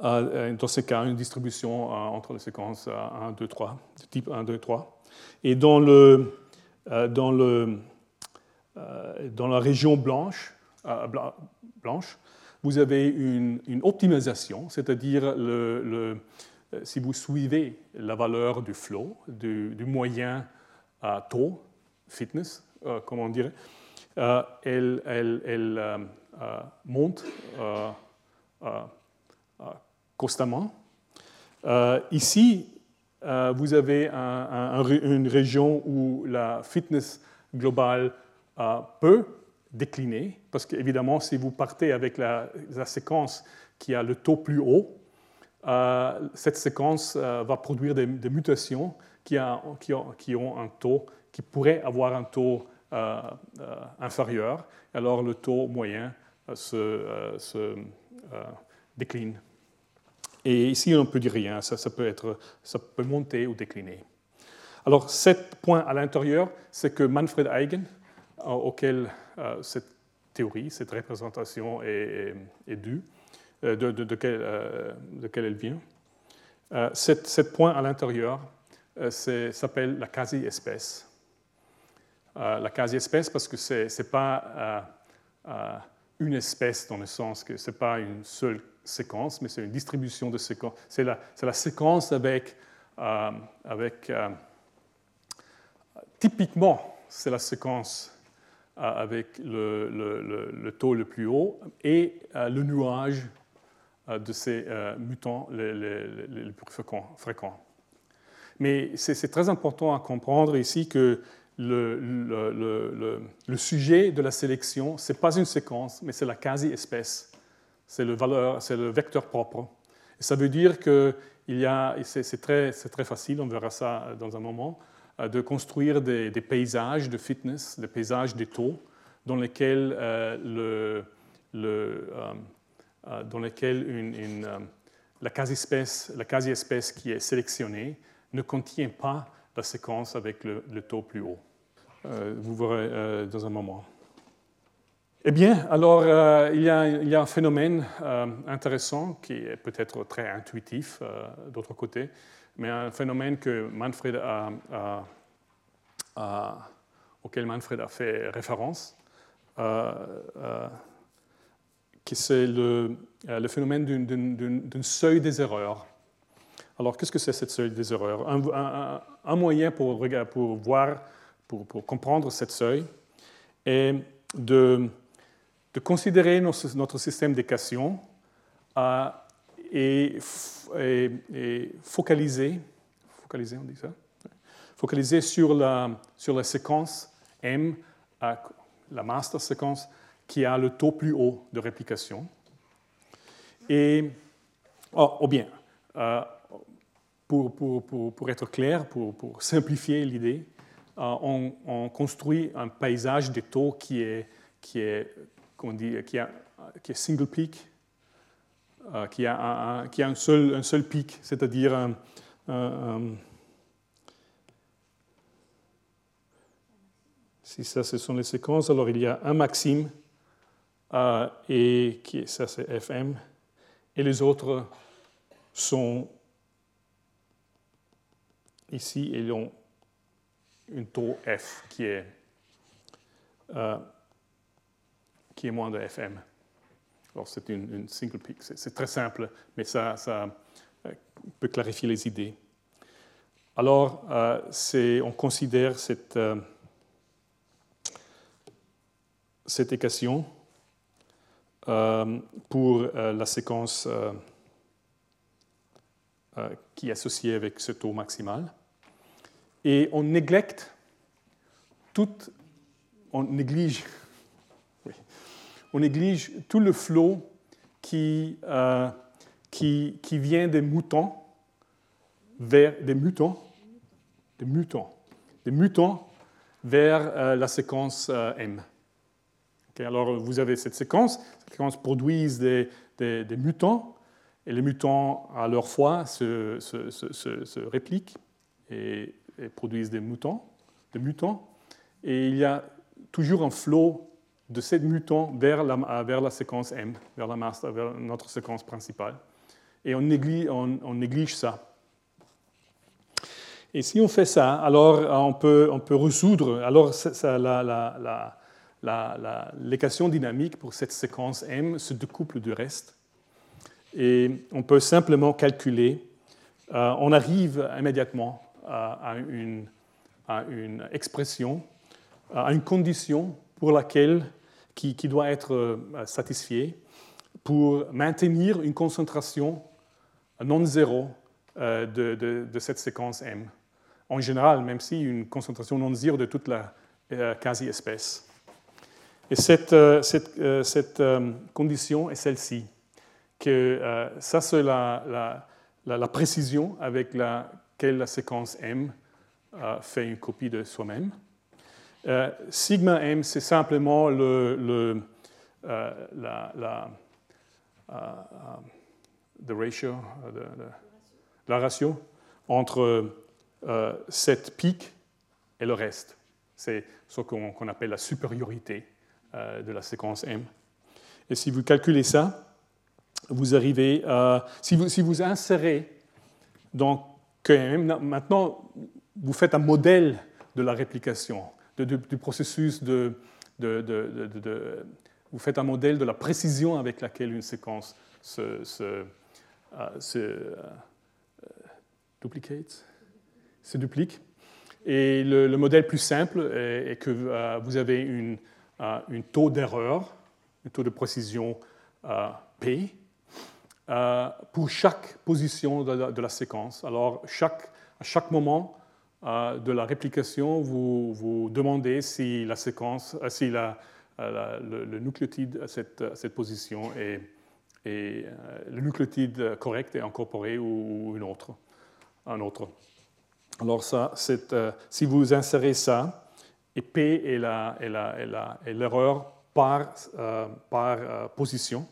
[SPEAKER 2] Euh, dans ce cas, une distribution entre les séquences 1, 2, 3, de type 1, 2, 3. Et dans, le, dans, le, dans la région blanche, blanche vous avez une, une optimisation, c'est-à-dire le euh, si vous suivez la valeur du flow, du, moyen à taux, fitness, euh, comme on dirait, euh, elle, elle, monte constamment. ici, vous avez une région où la fitness globale peut décliner, parce qu'évidemment, si vous partez avec la, séquence qui a le taux plus haut, euh, cette séquence euh, va produire des, mutations qui, ont un taux, qui pourraient avoir un taux euh, inférieur. Alors le taux moyen se, se décline. Et ici, on ne peut dire rien, ça, peut être, ça peut monter ou décliner. Alors, ce point à l'intérieur, c'est que Manfred Eigen, auquel cette théorie, cette représentation est, due, euh, de, de, de, quel, euh, de, quel, elle vient. Euh, cette, point à l'intérieur s'appelle la quasi-espèce. la quasi-espèce parce que ce n'est pas une espèce dans le sens que ce n'est pas une seule séquence, mais c'est une distribution de séquences. C'est la, séquence avec, avec typiquement, c'est la séquence avec le, le, le, taux le plus haut et le nuage euh, de ces euh, mutants les, plus fréquents. Mais c'est très important à comprendre ici que le, sujet de la sélection, ce n'est pas une séquence, mais c'est la quasi-espèce. C'est le, vecteur propre. Et ça veut dire que c'est très, très facile, on verra ça dans un moment, euh, de construire des, paysages de fitness, des paysages des taux, dans lesquels le, le, euh, dans lesquels une, euh, la quasi-espèce quasi qui est sélectionnée ne contient pas la séquence avec le, taux plus haut. Euh, vous verrez dans un moment. Eh bien, alors, il, y a, il, y a, un phénomène intéressant qui est peut-être très intuitif d'autre côté, mais un phénomène que Manfred auquel Manfred a fait référence qui c'est le, euh, le, phénomène d'un seuil des erreurs. Alors, qu'est-ce que c'est cette seuil des erreurs? Un, moyen pour, voir, pour, comprendre cette seuil est de, considérer notre, système d'équation euh, et, focaliser, focaliser, on dit ça, focaliser sur la, sur la séquence M, la master séquence qui a le taux plus haut de réplication. Et, oh, oh bien, euh, pour, être clair, pour, simplifier l'idée, euh, on, construit un paysage des taux qui est, qui est, dit, qui, a, qui est single peak, qui a, un, qui a un, seul, un seul pic, c'est-à-dire si ça ce sont les séquences, alors il y a un maxime, et qui, ça c'est FM, et les autres sont ici, ils ont une taux F qui est, euh, qui est moins de FM. Alors c'est une, single peak. C'est très simple, mais ça, ça, euh, peut clarifier les idées. Alors, euh, on considère cette, cette équation pour la séquence qui est associée avec ce taux maximal et [laughs] on néglige, tout le flot qui, euh, qui, qui, vient des moutons vers des mutants, des mutants, des mutants vers euh, la séquence euh, M. alors vous avez cette séquence, cette séquence produit des, mutants, et les mutants à leur fois se, se répliquent et produisent des mutants, des mutants, et il y a toujours un flot de ces mutants vers la, vers la séquence M, vers, la master, vers notre séquence principale. Et on néglige, on, néglige ça. Et si on fait ça, alors on peut, on peut résoudre alors ça, l'équation dynamique pour cette séquence M se découple du reste. Et on peut simplement calculer, euh, on arrive immédiatement à une, à une expression, à une condition pour laquelle, qui, qui doit être euh, satisfiée pour maintenir une concentration non zéro euh, de, de, cette séquence M. En général, même si une concentration non zéro de toute la euh, quasi-espèce. Et cette, cette, cette condition est celle-ci, que ça c'est la, la, la, la, précision avec la la séquence M fait une copie de soi-même. Euh, sigma M, c'est simplement le, euh, la, la uh, ratio, la ratio entre cette pic et le reste. C'est ce qu'on appelle la supériorité de la séquence M. Et si vous calculez ça, vous arrivez à. Si vous, si vous insérez donc que maintenant, vous faites un modèle de la réplication, du processus de, Vous faites un modèle de la précision avec laquelle une séquence se, se, euh, euh, se duplique. Et le, modèle plus simple est, que euh, vous avez une, taux d'erreur, un taux de précision P, pour chaque position de la, séquence. Alors, à chaque moment euh, de la réplication, vous, vous demandez si la séquence, euh, si le, nucléotide à cette, position est, est, le nucléotide correct est incorporé ou, une autre, un autre. Alors, ça, si vous insérez ça, et P est l'erreur par, par position,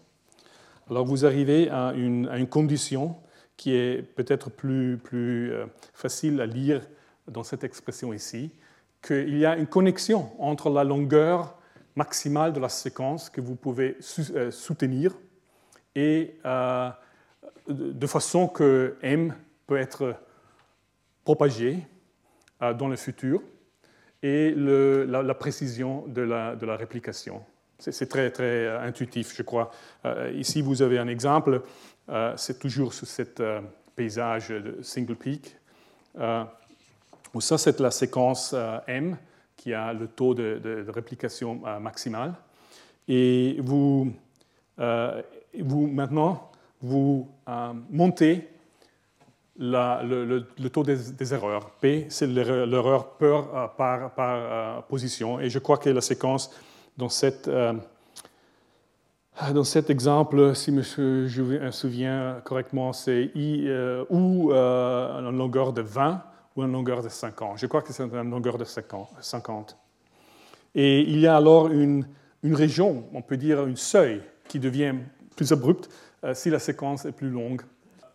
[SPEAKER 2] alors vous arrivez à une, condition qui est peut-être plus, euh, facile à lire dans cette expression ici, qu'il y a une connexion entre la longueur maximale de la séquence que vous pouvez euh, soutenir et euh, de façon que M peut être propagé dans le futur et la, précision de la réplication. C'est très, très euh, intuitif, je crois. Euh, ici, vous avez un exemple. Euh, c'est toujours sur ce paysage de single peak. où ça, c'est la séquence M qui a le taux de, réplication maximal. Et vous, vous maintenant, vous montez le, le, taux des, erreurs. P, c'est l'erreur par, par, par, position. Et je crois que la séquence euh, dans cet exemple, si je me souviens correctement, c'est euh, ou euh, une longueur de 20 ou une longueur de 50. Je crois que c'est une longueur de 50. Et il y a alors une, région, on peut dire une seuil, qui devient plus abrupte si la séquence est plus longue.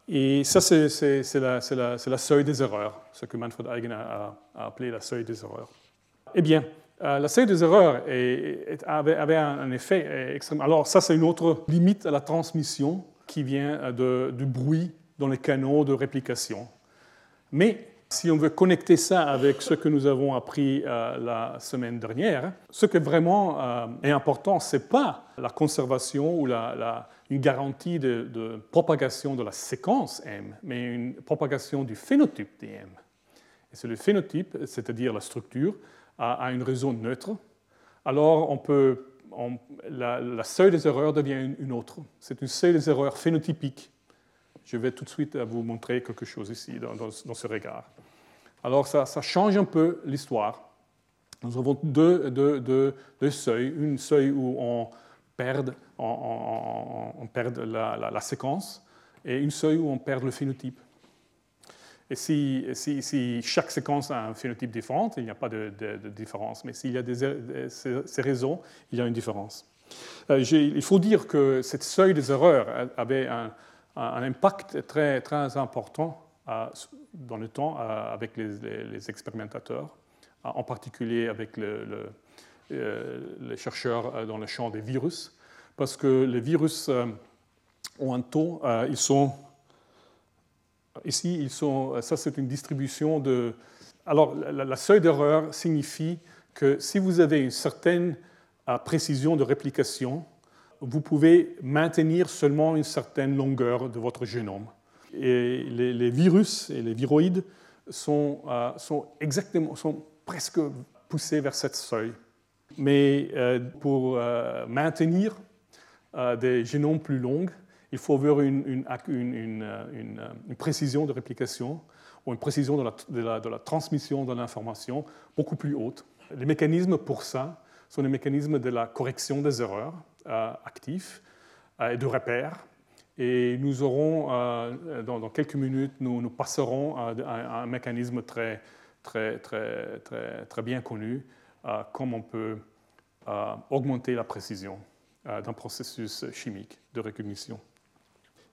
[SPEAKER 2] Et ça, c'est la, la, seuil des erreurs, ce que Manfred Eigen a, appelé la seuil des erreurs. Eh bien, la seuil des erreurs avait, un, effet extrême. Alors ça, c'est une autre limite à la transmission qui vient du bruit dans les canaux de réplication. Mais si on veut connecter ça avec ce que nous avons appris euh, la semaine dernière, ce qui vraiment euh, est important, ce n'est pas la conservation ou une garantie de, propagation de la séquence M, mais une propagation du phénotype des M. Et c'est le phénotype, c'est-à-dire la structure, à, une réseau neutre. Alors on peut, la, seuil des erreurs devient une, autre. C'est une seuil des erreurs phénotypique je vais tout de suite vous montrer quelque chose ici, dans, ce regard. Alors, ça, change un peu l'histoire. Nous avons deux, seuils. Une seuil où on, perd la, séquence et une seuil où on perd le phénotype. Et si, chaque séquence a un phénotype différent, il n'y a pas de, différence. Mais s'il y a ces, réseaux, il y a une différence. Euh, il faut dire que cette seuil des erreurs avait un, impact très, important dans le temps avec les, expérimentateurs, en particulier avec le, euh, les chercheurs euh, dans le champ des virus, parce que les virus euh, ont un taux, ils sont ici, ils sont, ça c'est une distribution de. Alors la, seuil d'erreur signifie que si vous avez une certaine précision de réplication, vous pouvez maintenir seulement une certaine longueur de votre génome. Et les, virus et les viroïdes sont, euh, sont, exactement, sont presque poussés vers cette seuil. Mais euh, pour euh, maintenir des génomes plus longs, il faut avoir une, une, une, précision de réplication ou une précision de la, transmission de l'information beaucoup plus haute. Les mécanismes pour ça sont les mécanismes de la correction des erreurs euh, actifs euh, et de repères. Et nous aurons, euh, dans, quelques minutes, nous, nous passerons à, un mécanisme très, très, très, très, très bien connu, comment on peut augmenter la précision d'un processus chimique de recognition.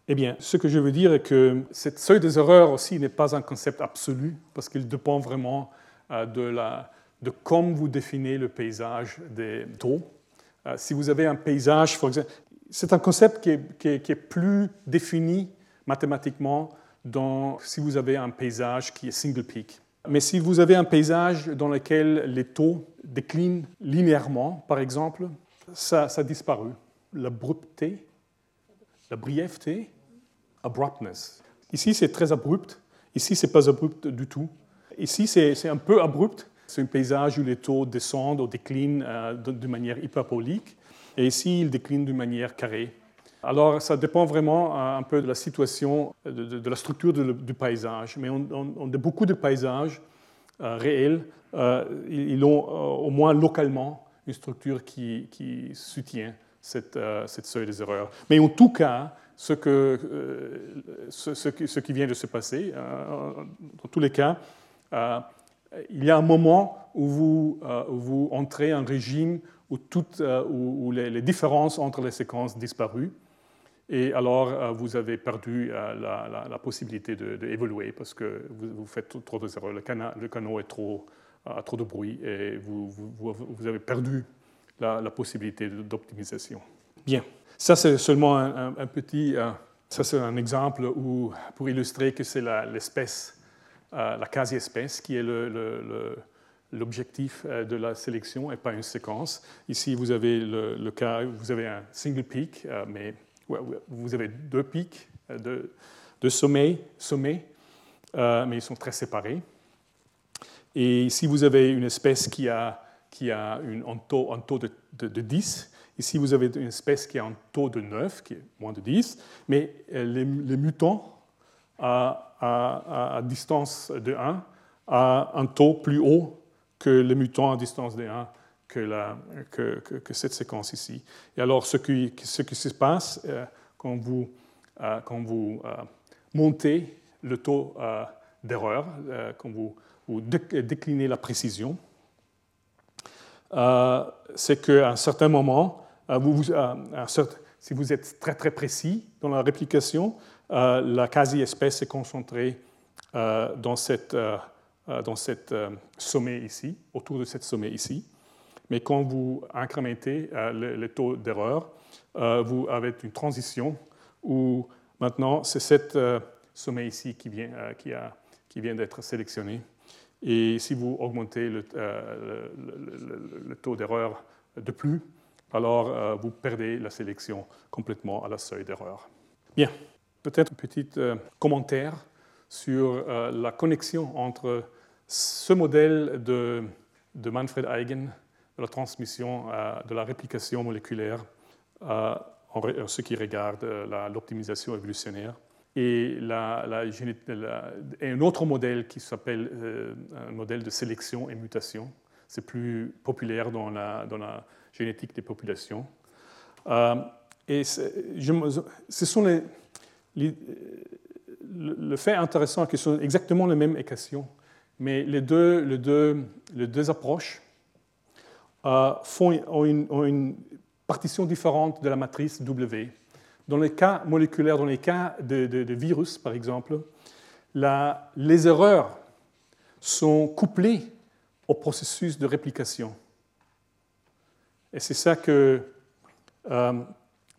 [SPEAKER 2] Eh bien, ce que je veux dire est que cette seuil des erreurs aussi n'est pas un concept absolu, parce qu'il dépend vraiment de, la, de comment vous définissez le paysage des taux euh, si vous avez un paysage, c'est un concept qui est, plus défini mathématiquement dans, si vous avez un paysage qui est single peak. Mais si vous avez un paysage dans lequel les taux déclinent linéairement, par exemple, ça, ça disparu. L'abruptité, la brièveté, abruptness. Ici, c'est très abrupt. Ici, c'est pas abrupt du tout. Ici, c'est un peu abrupt, c'est un paysage où les taux descendent ou déclinent euh, de, manière hyperbolique, et ici, ils déclinent de manière carrée. Alors, ça dépend vraiment euh, un peu de la situation, de, la structure du paysage. Mais on, a beaucoup de paysages euh, réels, ils ont au moins localement une structure qui, soutient cette, cette, seuil des erreurs. Mais en tout cas, ce, que, ce, ce, qui vient de se passer, dans tous les cas, il y a un moment où vous, euh, vous entrez un régime où, toutes, euh, où, les, différences entre les séquences disparues. Et alors, euh, vous avez perdu la, possibilité d'évoluer parce que vous, faites trop de erreurs. Le, le canot est trop, a trop de bruit et vous, vous avez perdu la, possibilité d'optimisation. Bien, ça c'est seulement un, petit, ça c'est un exemple où, pour illustrer que c'est l'espèce la quasi-espèce, qui est l'objectif euh, de la sélection et pas une séquence. Ici, vous avez le, cas, vous avez un single peak, euh, mais vous avez deux pics euh, de, de sommets, mais ils sont très séparés. Et ici, vous avez une espèce qui a, qui a un, taux, un taux de, de, 10. Ici, vous avez une espèce qui a un taux de 9, qui est moins de 10. Mais les, les mutants à, distance de 1 a un taux plus haut que les mutants à distance de 1 que, cette séquence ici. Et alors, ce qui, se passe euh, quand vous, euh, euh, montez le taux d'erreur, quand vous, déclinez la précision, c'est qu'à un certain moment, vous, si vous êtes très très précis dans la réplication, la quasi-espèce est concentrée dans cette, dans cette sommet ici, autour de cette sommet ici. Mais quand vous incrémentez le, taux d'erreur, vous avez une transition où maintenant c'est cette sommet ici qui vient, qui qui vient d'être sélectionné. Et si vous augmentez le taux d'erreur de plus, alors euh, vous perdez la sélection complètement à la seuil d'erreur. Bien, peut-être un petit euh, commentaire sur euh, la connexion entre ce modèle de, de Manfred Eigen, de la transmission, de la réplication moléculaire, en ce qui regarde l'optimisation évolutionnaire, et, un autre modèle qui s'appelle un modèle de sélection et mutation. C'est plus populaire dans la, dans la génétique des populations. Euh, et ce sont les, le, fait intéressant que ce sont exactement les mêmes équations, mais les deux, les deux, les deux approches euh, font, ont, une, partition différente de la matrice W. Dans les cas moléculaires, dans les cas de, virus, par exemple, les erreurs sont couplées au processus de réplication. Et c'est ça que euh,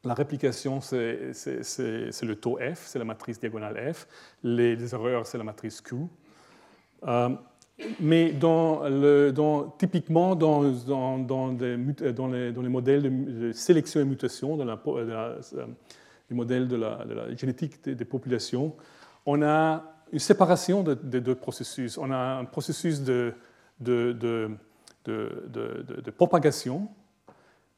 [SPEAKER 2] la réplication, c'est le taux F, c'est la matrice diagonale F. Les, erreurs, c'est la matrice Q. Euh, mais typiquement, dans, les, les, modèles de, sélection et mutation, dans la, euh, les modèles de la, génétique des, populations, on a une séparation des deux processus. On a un processus de, de, de propagation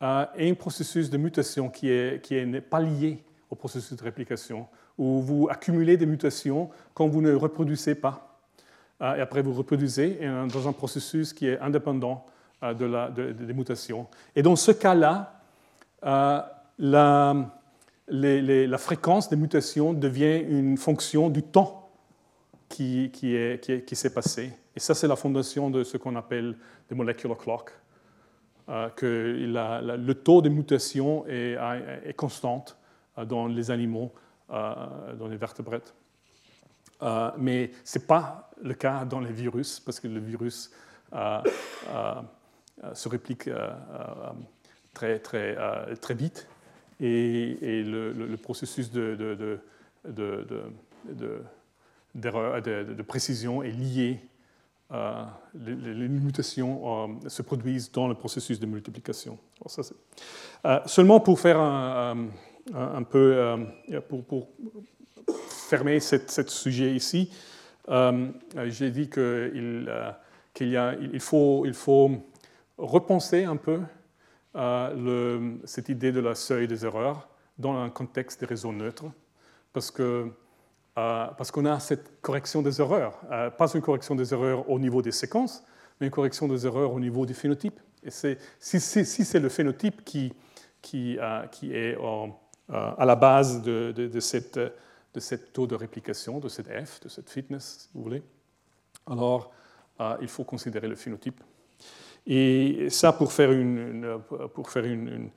[SPEAKER 2] euh, et un processus de mutation qui n'est qui est pas lié au processus de réplication, où vous accumulez des mutations quand vous ne reproduisez pas. Euh, et après, vous reproduisez dans un processus qui est indépendant euh, de la, des mutations. Et dans ce cas-là, la, la, fréquence des mutations devient une fonction du temps qui, qui, est, qui, qui s'est passé. Et ça, c'est la fondation de ce qu'on appelle des molecular Euh, que le taux de mutation est, constante euh, dans les animaux, euh, dans les vertébrés. mais ce n'est pas le cas dans les virus, parce que le virus se réplique très, très, très vite et, le, processus de, de, de, de, précision est lié euh, les, mutations euh, se produisent dans le processus de multiplication. euh, seulement pour faire un, peu, pour, fermer ce sujet ici, j'ai dit qu'il qu'il il faut, il faut repenser un peu cette idée de la seuil des erreurs dans un contexte des réseaux neutres, parce que parce qu'on a cette correction des erreurs. Euh, pas une correction des erreurs au niveau des séquences, mais une correction des erreurs au niveau du phénotype. Et si, c'est le phénotype qui, qui, euh, qui est à la base de, de, cette, de cette taux de réplication, de cette F, de cette fitness, si vous voulez, alors il faut considérer le phénotype. Et ça, pour faire une, pour faire une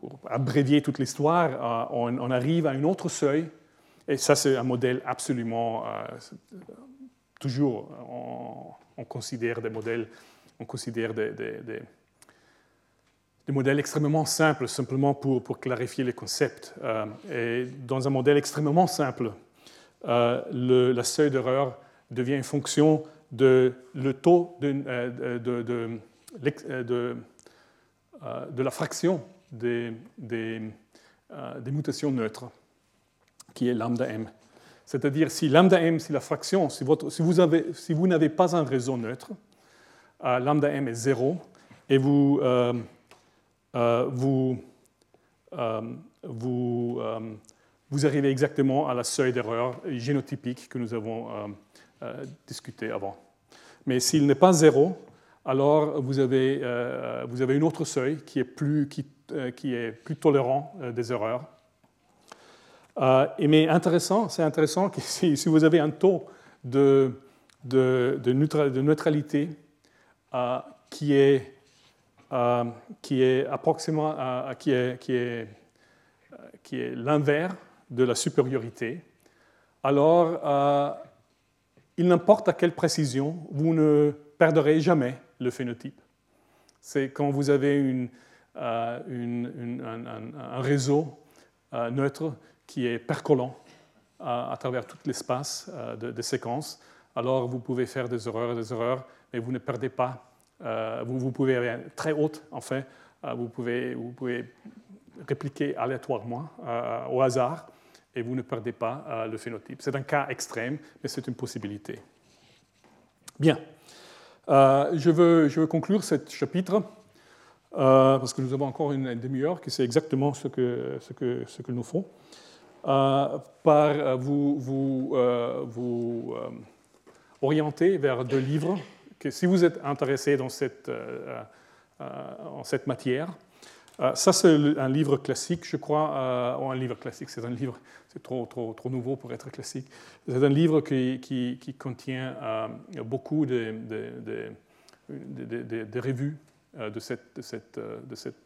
[SPEAKER 2] pour abrévier toute l'histoire, euh, on, arrive à un autre seuil, et ça c'est un modèle absolument, euh, toujours, on, considère des modèles, on considère des, modèles extrêmement simples, simplement pour, clarifier les concepts. Euh, et dans un modèle extrêmement simple, le, la seuil d'erreur devient une fonction de la fraction des, euh, des, mutations neutres, qui est lambda m. C'est-à-dire si lambda m, si la fraction, si, vous, n'avez pas un réseau neutre, euh, lambda m est 0, et vous, euh, vous, vous, arrivez exactement à la seuil d'erreur génotypique que nous avons discuté avant. Mais s'il n'est pas 0, alors vous avez, vous avez une autre seuil qui est plus, qui qui est plus tolérant euh, des erreurs. Euh, mais intéressant, c'est intéressant que [laughs] si, vous avez un taux de, neutralité qui est qui est approximativement, qui est, qui est l'inverse de la supériorité, alors il n'importe à quelle précision, vous ne perdrez jamais le phénotype. C'est quand vous avez une, un, réseau neutre qui est percollant à, travers tout l'espace de, séquences, alors vous pouvez faire des erreurs, des erreurs, mais vous ne perdez pas. Euh, vous, vous, pouvez aller très haute, en fait. Euh, vous, pouvez, vous pouvez répliquer aléatoirement, euh, au hasard, et vous ne perdez pas le phénotype. C'est un cas extrême, mais c'est une possibilité. Bien. je, veux, je veux conclure ce chapitre. Parce que nous avons encore une, demi-heure, qui c'est exactement ce que, ce, que, ce que nous font, par vous, vous, vous orienter vers deux livres que si vous êtes intéressé dans cette, euh, euh, en cette matière, euh, ça c'est un livre classique, je crois, ou un livre classique, c'est un livre, c'est trop, trop, trop nouveau pour être classique. C'est un livre qui, qui, contient beaucoup de, de, de, de, revues de cette, de, cette, de cette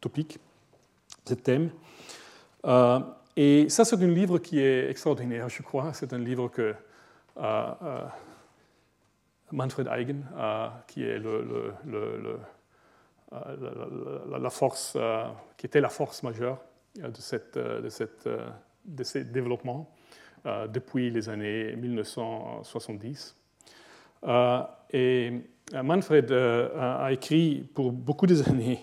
[SPEAKER 2] topic, ce thème. et ça, c'est un livre qui est extraordinaire, je crois. C'est un livre que Manfred Eigen, euh, qui est le, euh, la, force, euh, qui était la force majeure de, cette, de, cette, de ces développements depuis les années 1970. et Manfred a écrit pour beaucoup des [laughs] années,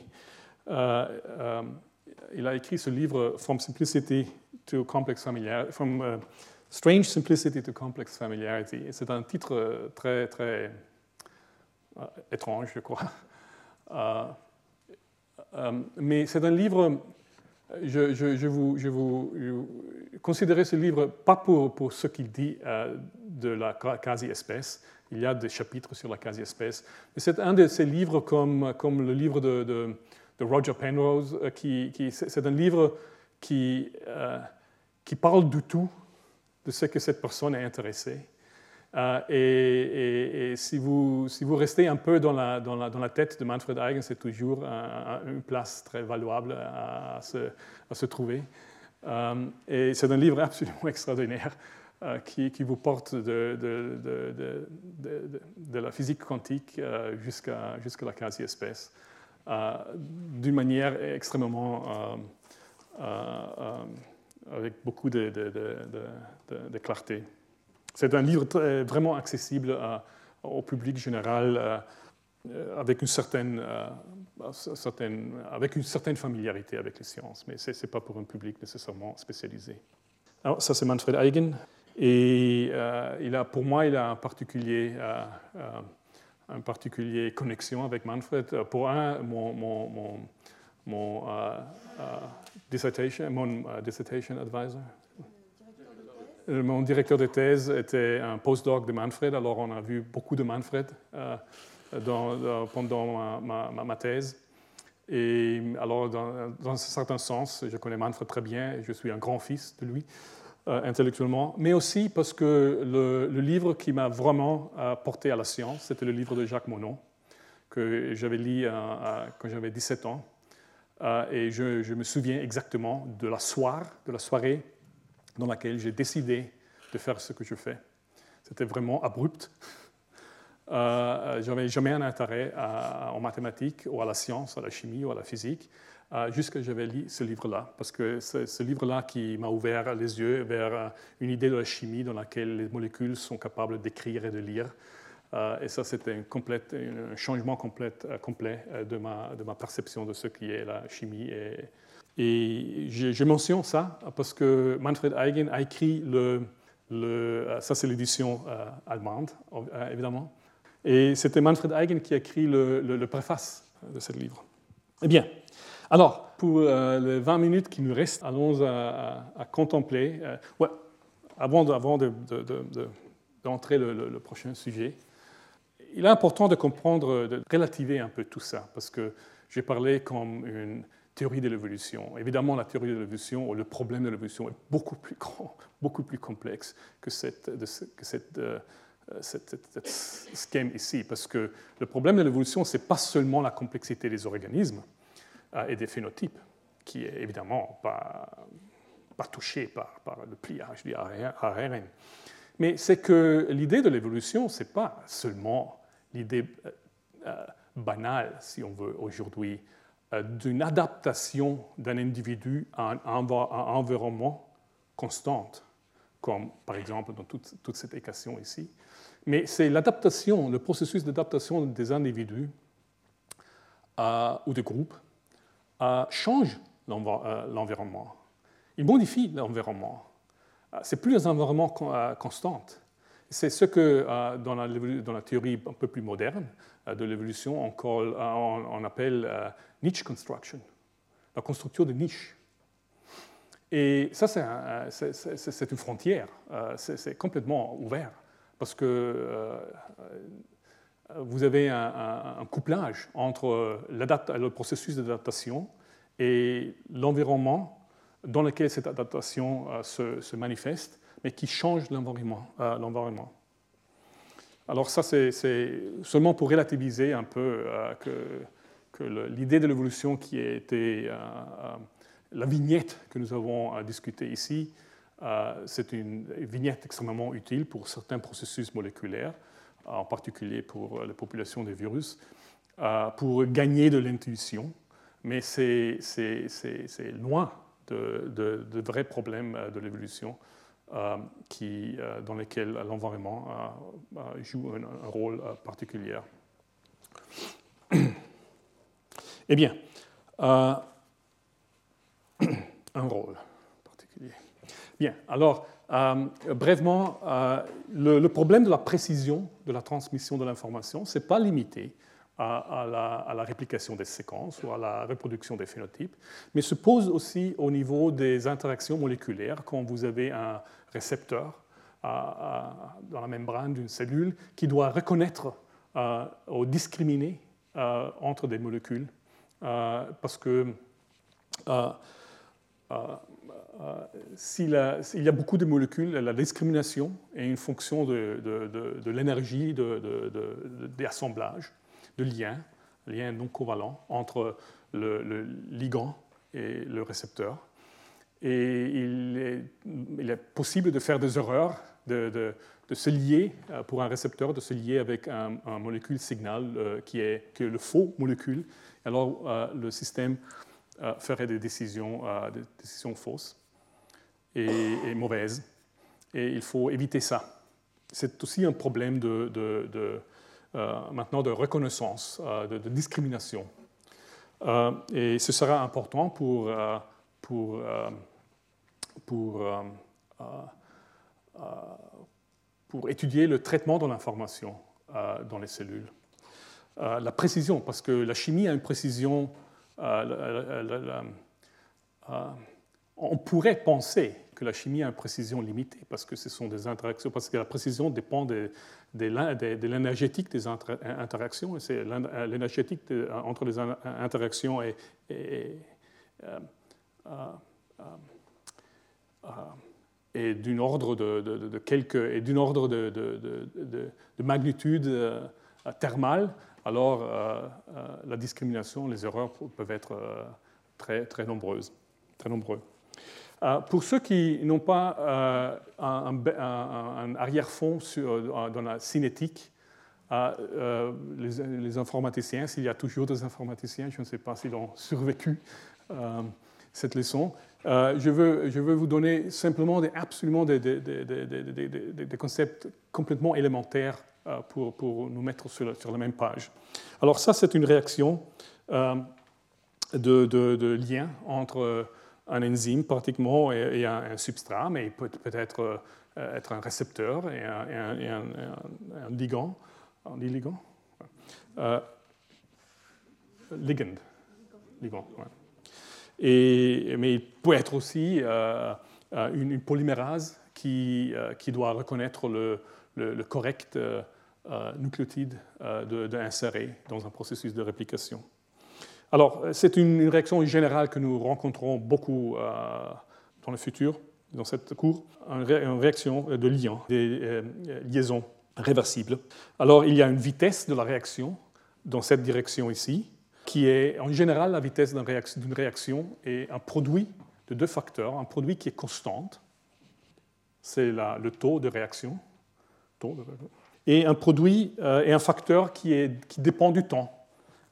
[SPEAKER 2] il a écrit ce livre From Simplicity to Complex Familiarity, from Strange Simplicity to Complex Familiarity. C'est un titre euh, très, très euh, étrange, je crois. [laughs] Euh, mais c'est un livre, je, je, vous, je vous considérez ce livre pas pour, pour ce qu'il dit de la quasi-espèce. Il y a des chapitres sur la quasi-espèce. C'est un de ces livres comme, comme le livre de, de, Roger Penrose, qui, qui c'est un livre qui, qui parle du tout de ce que cette personne est intéressée. Euh, et, si, vous, si, vous, restez un peu dans la, dans la, dans la tête de Manfred Eigen, c'est toujours une place très valuable à, se, à se, trouver. Euh, et c'est un livre absolument [laughs] extraordinaire euh, qui, vous porte de, la physique quantique jusqu'à la quasi-espèce d'une manière extrêmement avec beaucoup de, clarté. C'est un livre vraiment accessible au public général euh, avec, une certaine, euh, certaine, avec une certaine familiarité avec les sciences, mais ce n'est pas pour un public nécessairement spécialisé. Alors, ça, c'est Manfred Eigen. Et euh, il a, pour moi, il a un particulier, un particulier connexion avec Manfred. Pour un, mon, mon mon dissertation, mon dissertation advisor. Euh, mon directeur de thèse était un postdoc de Manfred, alors on a vu beaucoup de Manfred euh, pendant ma, ma, thèse. Et alors, dans, un certain sens, je connais Manfred très bien, je suis un grand-fils de lui, euh, intellectuellement, mais aussi parce que le, livre qui m'a vraiment porté à la science, c'était le livre de Jacques Monod, que j'avais lu quand j'avais 17 ans. Euh, et je, me souviens exactement de la soirée, dans laquelle j'ai décidé de faire ce que je fais. C'était vraiment abrupt. Euh, je n'avais jamais un intérêt en mathématiques ou à la science, à la chimie ou à la physique, euh, jusqu'à ce que j'avais lu ce livre-là. Parce que c'est ce livre-là qui m'a ouvert les yeux vers euh, une idée de la chimie dans laquelle les molécules sont capables d'écrire et de lire euh, et ça, c'était un, changement complet, euh, euh, de, ma, perception de ce qui est la chimie. Et, et je, mentionne ça parce que Manfred Eigen a écrit le ça c'est l'édition allemande, évidemment. Et c'était Manfred Eigen qui a écrit le, préface de ce livre. Eh bien, alors, pour les 20 minutes qui nous restent, allons à, contempler. ouais, avant, avant d'entrer de, le, le, prochain sujet, il est important de comprendre, de relativer un peu tout ça, parce que j'ai parlé comme une théorie de l'évolution. Évidemment, la théorie de l'évolution ou le problème de l'évolution est beaucoup plus grand, [laughs] beaucoup plus complexe que cette, que cette, euh, cette, schème ici, parce que le problème de l'évolution, ce n'est pas seulement la complexité des organismes et des phénotypes, qui est évidemment pas, touché par, le pliage du ARN. Mais c'est que l'idée de l'évolution, ce n'est pas seulement l'idée banale, si on veut, aujourd'hui, d'une adaptation d'un individu à un environnement constante, comme par exemple dans toute, cette équation ici. Mais c'est l'adaptation, le processus d'adaptation des individus euh, ou des groupes euh, change euh, l'environnement. Il modifie l'environnement. C'est plus un environnement constant. C'est ce que dans la, théorie un peu plus moderne de l'évolution, on, appelle niche construction, la construction de niches. Et ça, c'est une frontière, euh, c'est complètement ouvert, parce que euh, vous avez un, couplage entre le processus d'adaptation et l'environnement dans lequel cette adaptation euh, se, manifeste, mais qui change l'environnement. Alors ça, c'est seulement pour relativiser un peu que, l'idée de l'évolution qui a été la vignette que nous avons à discuter ici, euh, c'est une vignette extrêmement utile pour certains processus moléculaires, en particulier pour les populations des virus, euh, pour gagner de l'intuition, mais c'est loin de, vrais problèmes de l'évolution euh, dans lesquels l'environnement joue un, rôle particulier. [clears throat] Eh bien, [clears throat] un rôle particulier. Bien, alors, euh, euh, le, problème de la précision de la transmission de l'information, ce n'est pas limité à, la, réplication des séquences ou à la reproduction des phénotypes, mais se pose aussi au niveau des interactions moléculaires quand vous avez un récepteur euh, dans la membrane d'une cellule qui doit reconnaître ou discriminer entre des molécules parce que euh, euh, s'il y a beaucoup de molécules, la discrimination est une fonction de, l'énergie des assemblages, de liens, liens non covalents entre le, ligand et le récepteur. Et il est, possible de faire des erreurs, de, se lier, euh, pour un récepteur, de se lier avec un, molécule signal qui est, que le faux molécule. Alors le système euh, ferait des décisions, euh, des décisions fausses et, mauvaises. Et il faut éviter ça. C'est aussi un problème de, euh, maintenant de reconnaissance, de, discrimination. et ce sera important pour, pour, pour, pour étudier le traitement de l'information dans les cellules. la précision, parce que la chimie a une précision euh, euh, on pourrait penser que la chimie a une précision limitée parce que ce sont des interactions, parce que la précision dépend de, de, l'énergétique des interactions, et c'est l'énergétique entre les interactions et, et, d'une ordre de, quelques et d'une ordre de, magnitude euh, thermale alors euh, euh, la discrimination, les erreurs peuvent être euh, très, très nombreuses. Très nombreux. pour ceux qui n'ont pas un, arrière-fond dans la cinétique, les, informaticiens, s'il y a toujours des informaticiens, je ne sais pas s'ils ont survécu cette leçon, je, veux, je, veux, vous donner simplement absolument des, concepts complètement élémentaires pour, pour, nous mettre sur, la même page. Alors ça, c'est une réaction euh, de, lien entre un enzyme pratiquement et, un, substrat, mais il peut peut-être euh, être un récepteur et un, un, ligand. On ligand? Ligand. Ligand, et, mais il peut être aussi une, polymérase qui, qui doit reconnaître le, correct euh, nucléotides euh, d'insérer dans un processus de réplication. Alors, euh, c'est une, réaction générale que nous rencontrons beaucoup dans le futur, dans cette cours, une, réaction de lien, des liaisons réversible. Alors il y a une vitesse de la réaction dans cette direction ici, qui est en général la vitesse d'une réaction et un produit de deux facteurs, un produit qui est constante, c'est le taux de réaction, et un produit euh, et un facteur qui, dépend du temps.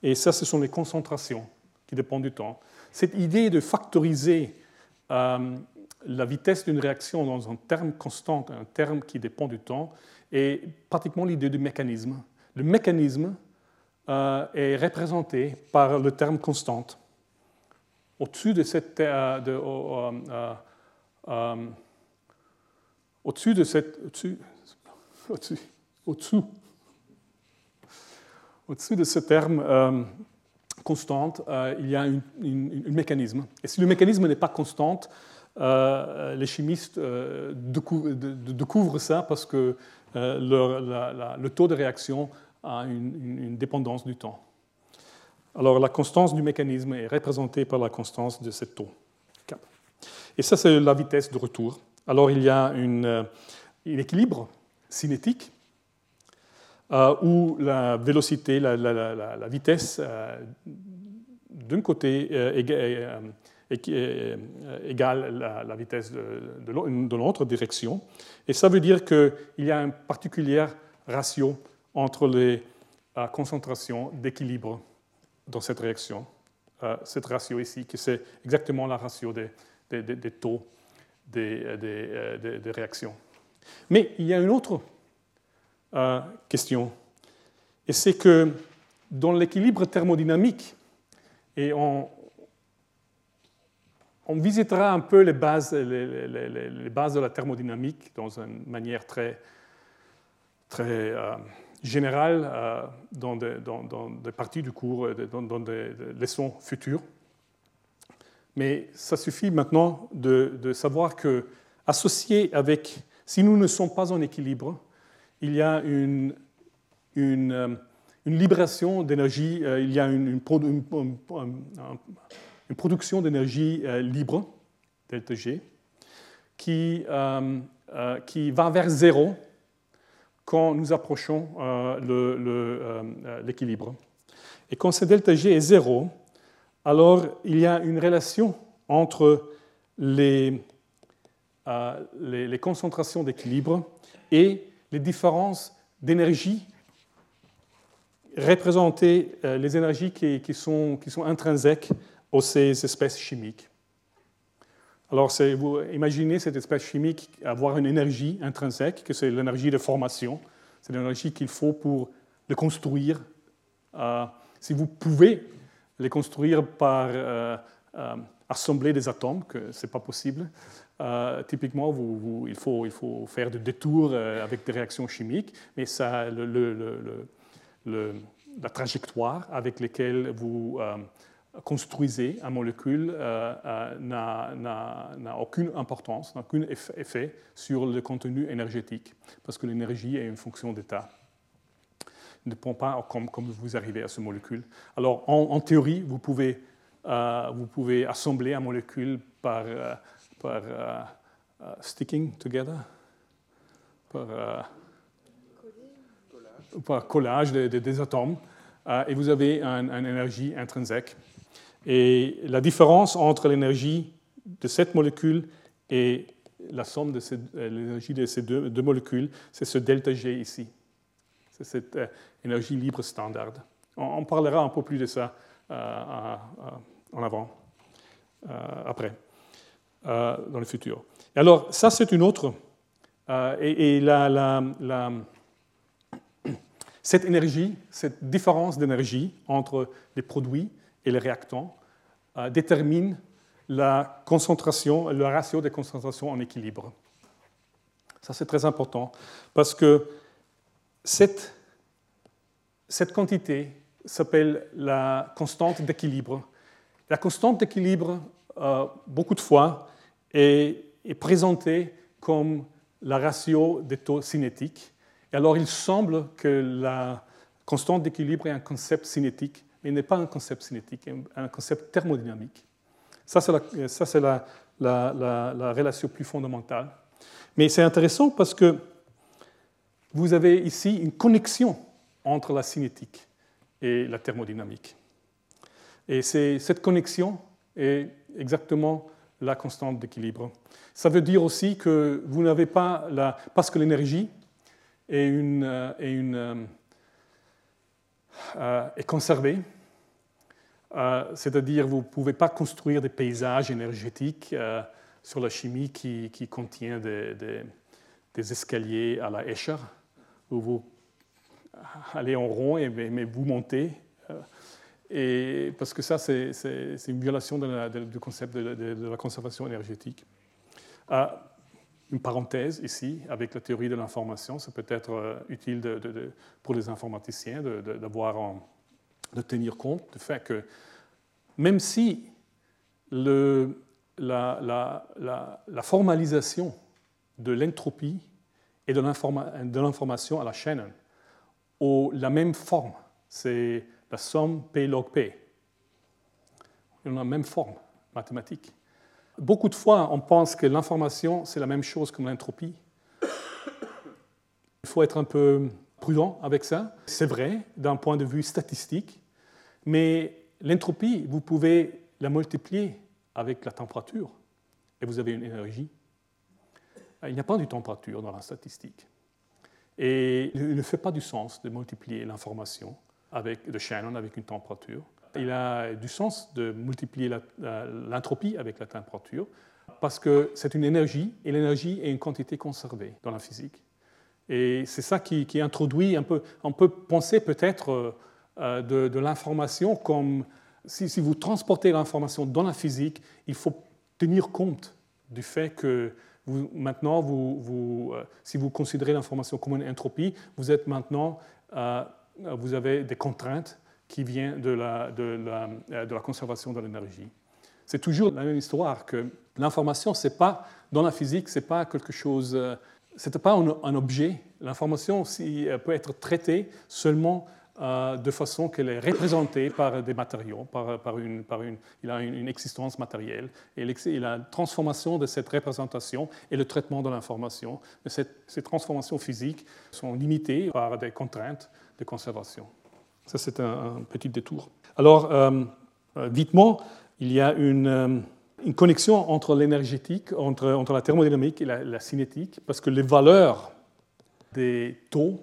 [SPEAKER 2] Et ça, ce sont les concentrations qui dépendent du temps. Cette idée de factoriser euh, la vitesse d'une réaction dans un terme constant, un terme qui dépend du temps, est pratiquement l'idée du mécanisme. Le mécanisme euh, est représenté par le terme constante. Au-dessus de cette... De, au-dessus de cette... Au-dessus, au-dessous, au-dessus de ce terme constante, il y a un mécanisme. Et si le mécanisme n'est pas constante, euh, les chimistes euh, découvrent ça parce que euh, le taux de réaction a une, dépendance du temps. Alors la constance du mécanisme est représentée par la constance de ce taux. Et ça, c'est la vitesse de retour. Alors il y a un équilibre cinétique où la vitesse d'un côté euh, égale la, vitesse de, l'autre direction. Et ça veut dire qu'il y a un particulier ratio entre les euh, concentrations d'équilibre dans cette réaction. Euh, cette ratio ici, qui c'est exactement la ratio des, taux des, réactions. Mais il y a une autre question, et c'est que dans l'équilibre thermodynamique, et on, visitera un peu les bases, les, bases de la thermodynamique dans une manière très, très euh, générale euh, dans, des, parties du cours, dans, des, leçons futures. Mais ça suffit maintenant de, savoir que, associé avec, si nous ne sommes pas en équilibre, il y a une, euh, libération d'énergie, il y a une, production d'énergie euh, libre, delta G, qui, euh, euh, qui va vers zéro quand nous approchons l'équilibre. Et quand ce delta G est zéro, alors il y a une relation entre les concentrations d'équilibre et les différences d'énergie représenter les énergies qui, sont, intrinsèques aux ces espèces chimiques. Alors, vous imaginez cette espèce chimique avoir une énergie intrinsèque, que c'est l'énergie de formation, c'est l'énergie qu'il faut pour le construire. Euh, si vous pouvez les construire par euh, euh, assembler des atomes, que ce n'est pas possible, typiquement, vous, il, faut, faire des détours avec des réactions chimiques, mais ça, la trajectoire avec laquelle vous construisez un molécule euh, euh, n'a aucune importance, n'a aucun effet sur le contenu énergétique, parce que l'énergie est une fonction d'état. Ne dépend pas comme, vous arrivez à ce molécule. Alors, en, théorie, vous pouvez, euh, vous pouvez assembler un molécule par, par sticking together, par, collage des, atomes, et vous avez une énergie intrinsèque et la différence entre l'énergie de cette molécule et la somme de euh, l'énergie de ces deux, molécules, c'est ce delta G ici. C'est cette euh, énergie libre standard. On, parlera un peu plus de ça euh, en avant, après, dans le futur. Et alors, ça, c'est une autre. et, la, [clears throat] cette énergie, cette différence d'énergie entre les produits et les réactants euh, déterminent la concentration, le ratio des concentrations en équilibre. Ça, c'est très important parce que cette, cette quantité s'appelle la constante d'équilibre. La constante d'équilibre, euh, beaucoup de fois, est, présentée comme la ratio des taux cinétiques. Et alors, il semble que la constante d'équilibre est un concept cinétique mais n'est pas un concept cinétique, un concept thermodynamique. Ça, c'est la, relation plus fondamentale. Mais c'est intéressant parce que vous avez ici une connexion entre la cinétique et la thermodynamique. Et cette connexion est exactement la constante d'équilibre. Ça veut dire aussi que vous n'avez pas la... Parce que l'énergie est, une, euh, euh, euh, est conservée, c'est-à-dire vous ne pouvez pas construire des paysages énergétiques sur la chimie qui, qui contient des, des, escaliers à la Escher, où vous allez en rond et mais vous montez et parce que ça, c'est une violation du concept de, la conservation énergétique. Une parenthèse ici, avec la théorie de l'information, c'est peut-être euh, utile pour les informaticiens de tenir compte du fait que même si la, formalisation de l'entropie et de l'information à la chaîne ont la même forme, c'est la somme P log P. Ils ont la même forme mathématique. Beaucoup de fois, on pense que l'information, c'est la même chose que l'entropie. Il faut être un peu prudent avec ça. C'est vrai d'un point de vue statistique, mais l'entropie, vous pouvez la multiplier avec la température et vous avez une énergie. Il n'y a pas de température dans la statistique. Et il ne fait pas du sens de multiplier l'information avec, de Shannon avec une température. Il a du sens de multiplier l'entropie avec la température parce que c'est une énergie et l'énergie est une quantité conservée dans la physique. Et c'est ça qui, introduit un peu, on peut penser peut-être euh, de, l'information comme si, vous transportez l'information dans la physique, il faut tenir compte du fait que maintenant, euh, si vous considérez l'information comme une entropie, vous êtes maintenant euh, vous avez des contraintes qui viennent euh, de la conservation de l'énergie. C'est toujours la même histoire que l'information, c'est pas dans la physique, c'est pas quelque chose, euh, c'est pas un, objet. L'information peut être traitée seulement euh, de façon qu'elle est représentée par des matériaux, par, une, par une, il a une, existence matérielle, et la transformation de cette représentation et le traitement de l'information. Ces transformations physiques sont limitées par des contraintes de conservation. Ça, c'est un, petit détour. Alors, euh, euh, vitement, il y a une, euh, une connexion entre l'énergétique, entre, entre, la thermodynamique et la, cinétique, parce que les valeurs des taux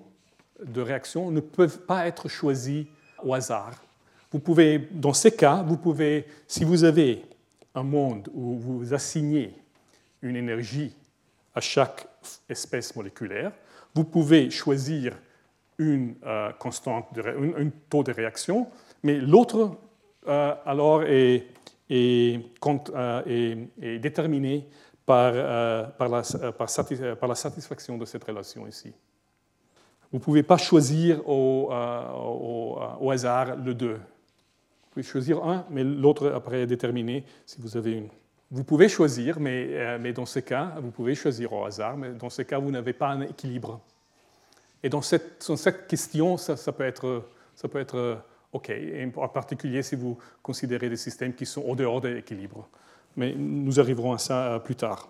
[SPEAKER 2] de réaction ne peuvent pas être choisies au hasard. Vous pouvez, dans ces cas, vous pouvez, si vous avez un monde où vous assignez une énergie à chaque espèce moléculaire, vous pouvez choisir une euh, constante, de, un, taux de réaction, mais l'autre euh, alors est, est, euh, déterminé par, par, la, par, la, satisfaction de cette relation ici. Vous ne pouvez pas choisir au, au, hasard le deux. Vous pouvez choisir un, mais l'autre après est déterminé si vous avez une. Vous pouvez choisir, mais, mais dans ce cas, vous pouvez choisir au hasard, mais dans ce cas, vous n'avez pas un équilibre. Et dans cette, question, ça, peut être, ça peut être euh, OK, en particulier si vous considérez des systèmes qui sont au dehors de l'équilibre. Mais nous arriverons à ça euh, plus tard.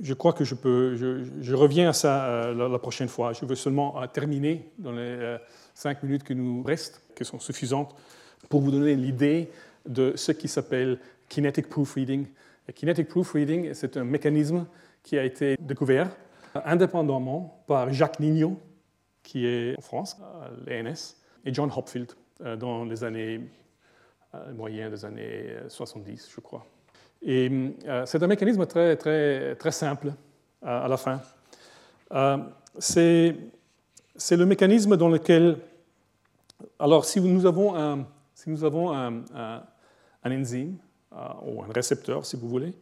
[SPEAKER 2] Je crois que je peux. Je, reviens à ça euh, la, prochaine fois. Je veux seulement terminer dans les cinq minutes qui nous restent, qui sont suffisantes, pour vous donner l'idée de ce qui s'appelle kinetic proofreading. Et kinetic proofreading, c'est un mécanisme qui a été découvert indépendamment par Jacques Nignot, qui est en France, à l'ENS, et John Hopfield euh, dans les années euh, moyennes des années 70, je crois. Et euh, c'est un mécanisme très, très, très simple à la fin. c'est, le mécanisme dans lequel, alors si nous avons un, si nous avons un, un, enzyme ou un récepteur, si vous voulez,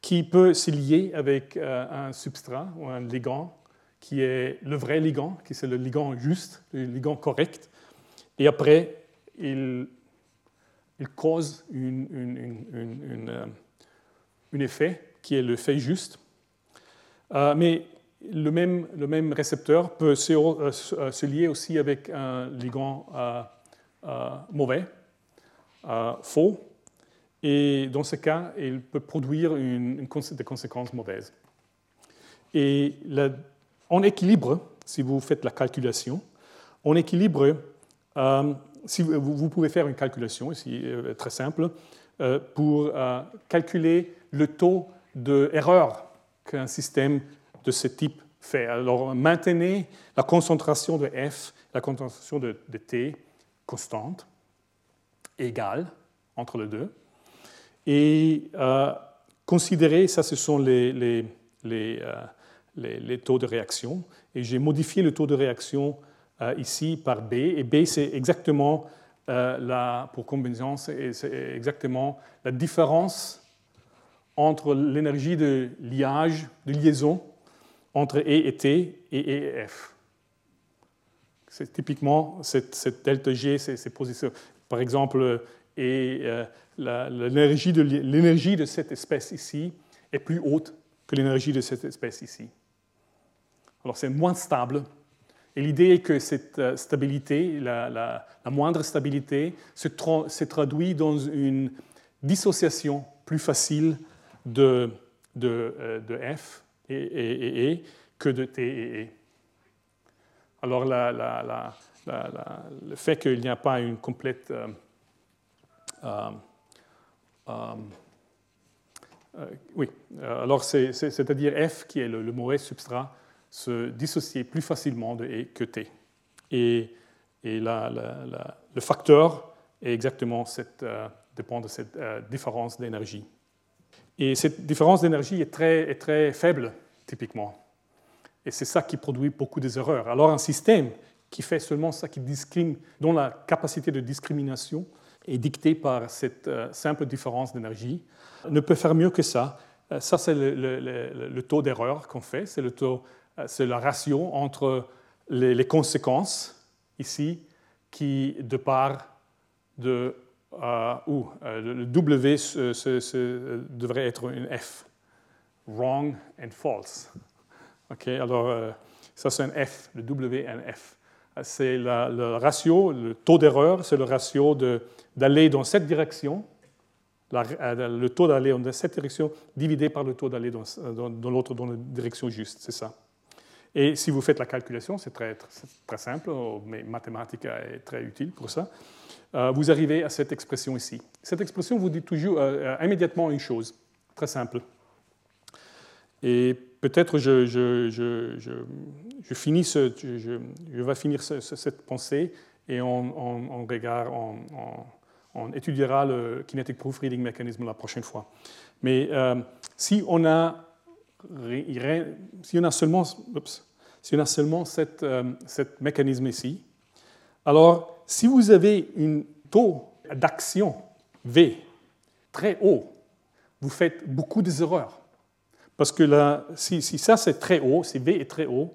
[SPEAKER 2] qui peut se lier avec un substrat ou un ligand qui est le vrai ligand, qui c'est le ligand juste, le ligand correct. Et après, il, cause une, une, euh, un effet qui est l'effet juste. Euh, mais le même, le même, récepteur peut se, euh, lier aussi avec un ligand mauvais, faux, et dans ce cas, il peut produire une, des conséquences mauvaises. Et la en équilibre, si vous faites la calculation, on équilibre, euh, si vous, pouvez faire une calculation ici, euh, très simple, pour calculer le taux d'erreur qu'un système de ce type fait. Alors, maintenez la concentration de F, la concentration de, T constante, égale entre les deux, et considérez, ça ce sont les, les taux de réaction, et j'ai modifié le taux de réaction euh, ici par B, et B c'est exactement, euh, la, pour convention, c'est exactement la différence entre l'énergie de liage, de liaison, entre E et T et E et F. C'est typiquement cette, cette, delta G, ces, positions. Par exemple, et, euh, l'énergie de, de cette espèce ici est plus haute que l'énergie de cette espèce ici. Alors c'est moins stable. Et l'idée est que cette euh, stabilité, la, moindre stabilité, se, traduit dans une dissociation plus facile de, de, euh, F et, et, et, que de T et E. Alors le fait qu'il n'y a pas une complète... Euh, oui, alors c'est-à-dire F qui est le mauvais substrat se dissocier plus facilement de E que T. Et, et le facteur est exactement cette, euh, dépend de cette euh, différence d'énergie. Et cette différence d'énergie est très, est très faible, typiquement. Et c'est ça qui produit beaucoup des erreurs. Alors un système qui fait seulement ça, qui discrimine, dont la capacité de discrimination est dictée par cette euh, simple différence d'énergie, ne peut faire mieux que ça. ça, c'est le, le, taux d'erreur qu'on fait, c'est le taux euh, c'est la ratio entre les, conséquences ici qui, de part de euh, euh, le W devrait être une F. Wrong and false. OK, alors ça c'est un F, le W et un F. C'est le ratio, le taux d'erreur, c'est le ratio d'aller dans cette direction, le taux d'aller dans cette direction divisé par le taux d'aller dans, dans l'autre, dans la direction juste, c'est ça. Et si vous faites la calculation, c'est très, simple, mais mathématique est très utile pour ça, euh, vous arrivez à cette expression ici. Cette expression vous dit toujours euh, euh, immédiatement une chose, très simple. Et peut-être je, je, finis je, vais finir cette pensée et on, regarde, on, étudiera le kinetic proofreading mechanism la prochaine fois. Mais si on a si on a seulement, si on a seulement cette, euh, mécanisme ici, alors si vous avez un taux d'action V très haut, vous faites beaucoup d'erreurs. Parce que là, si, ça c'est très haut, si V est très haut,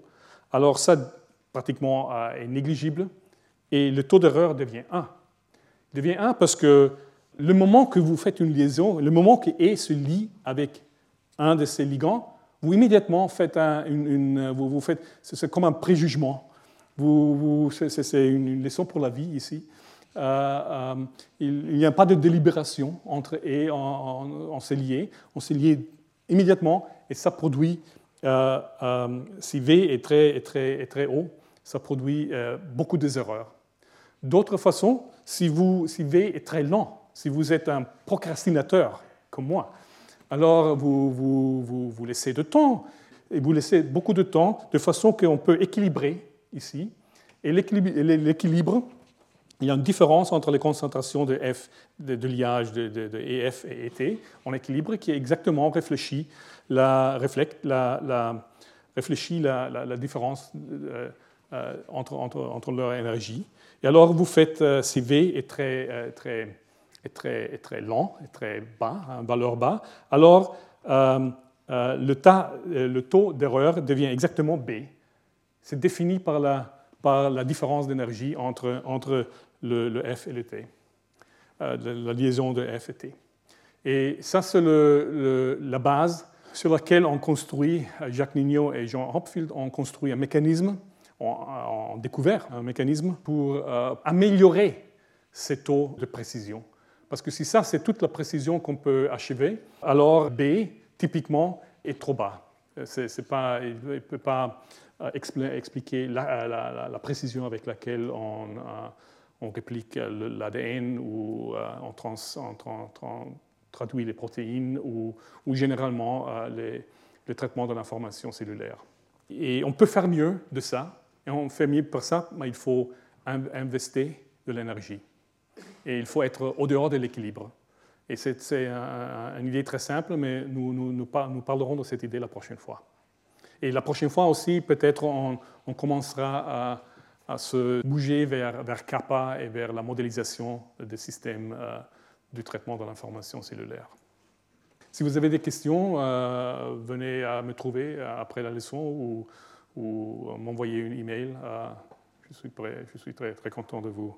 [SPEAKER 2] alors ça pratiquement euh, est négligible et le taux d'erreur devient 1. Il devient 1 parce que le moment que vous faites une liaison, le moment que E se lie avec un de ces ligands, vous immédiatement faites une, vous, faites, c'est comme un préjugement. Vous, c'est une leçon pour la vie ici. Euh, euh, il n'y a pas de délibération entre et on, s'est lié, on s'est lié immédiatement et ça produit, euh, si V est très, très, est très haut, ça produit beaucoup de erreurs. D'autre façon, si, vous, si V est très lent, si vous êtes un procrastinateur comme moi, alors vous, vous, vous, laissez de temps, et vous laissez beaucoup de temps, de façon qu'on peut équilibrer ici. Et l'équilibre, il y a une différence entre les concentrations de F, de, liage de, de, EF et ET, en équilibre qui est exactement réfléchi la, la, la, réfléchit la, différence euh, euh, entre, entre, entre, leur énergie. Et alors vous faites, euh, si V est très, très est très, lent, est très bas, un valeur bas, alors euh, euh, le, euh, le, taux d'erreur devient exactement B. C'est défini par la, par la différence d'énergie entre, entre le, F et le T, la liaison de F et T. Et ça, c'est la base sur laquelle on construit, Jacques Nignot et Jean Hopfield ont construit un mécanisme, ont, découvert un mécanisme pour améliorer ces taux de précision. Parce que si ça, c'est toute la précision qu'on peut achever, alors B, typiquement, est trop bas. C'est pas, il ne peut pas expliquer la, précision avec laquelle on, on réplique l'ADN ou on, traduit les protéines ou, généralement les, le traitement de l'information cellulaire. Et on peut faire mieux de ça. Et on fait mieux pour ça, mais il faut investir de l'énergie. Et il faut être au dehors de l'équilibre. Et c'est une idée très simple, mais nous, parlerons de cette idée la prochaine fois. Et la prochaine fois aussi, peut-être on, commencera à, se bouger vers, CAPA et vers la modélisation des systèmes euh, du traitement de l'information cellulaire. Si vous avez des questions, euh, venez à me trouver après la leçon ou, m'envoyer un email. Euh, je suis, très content de vous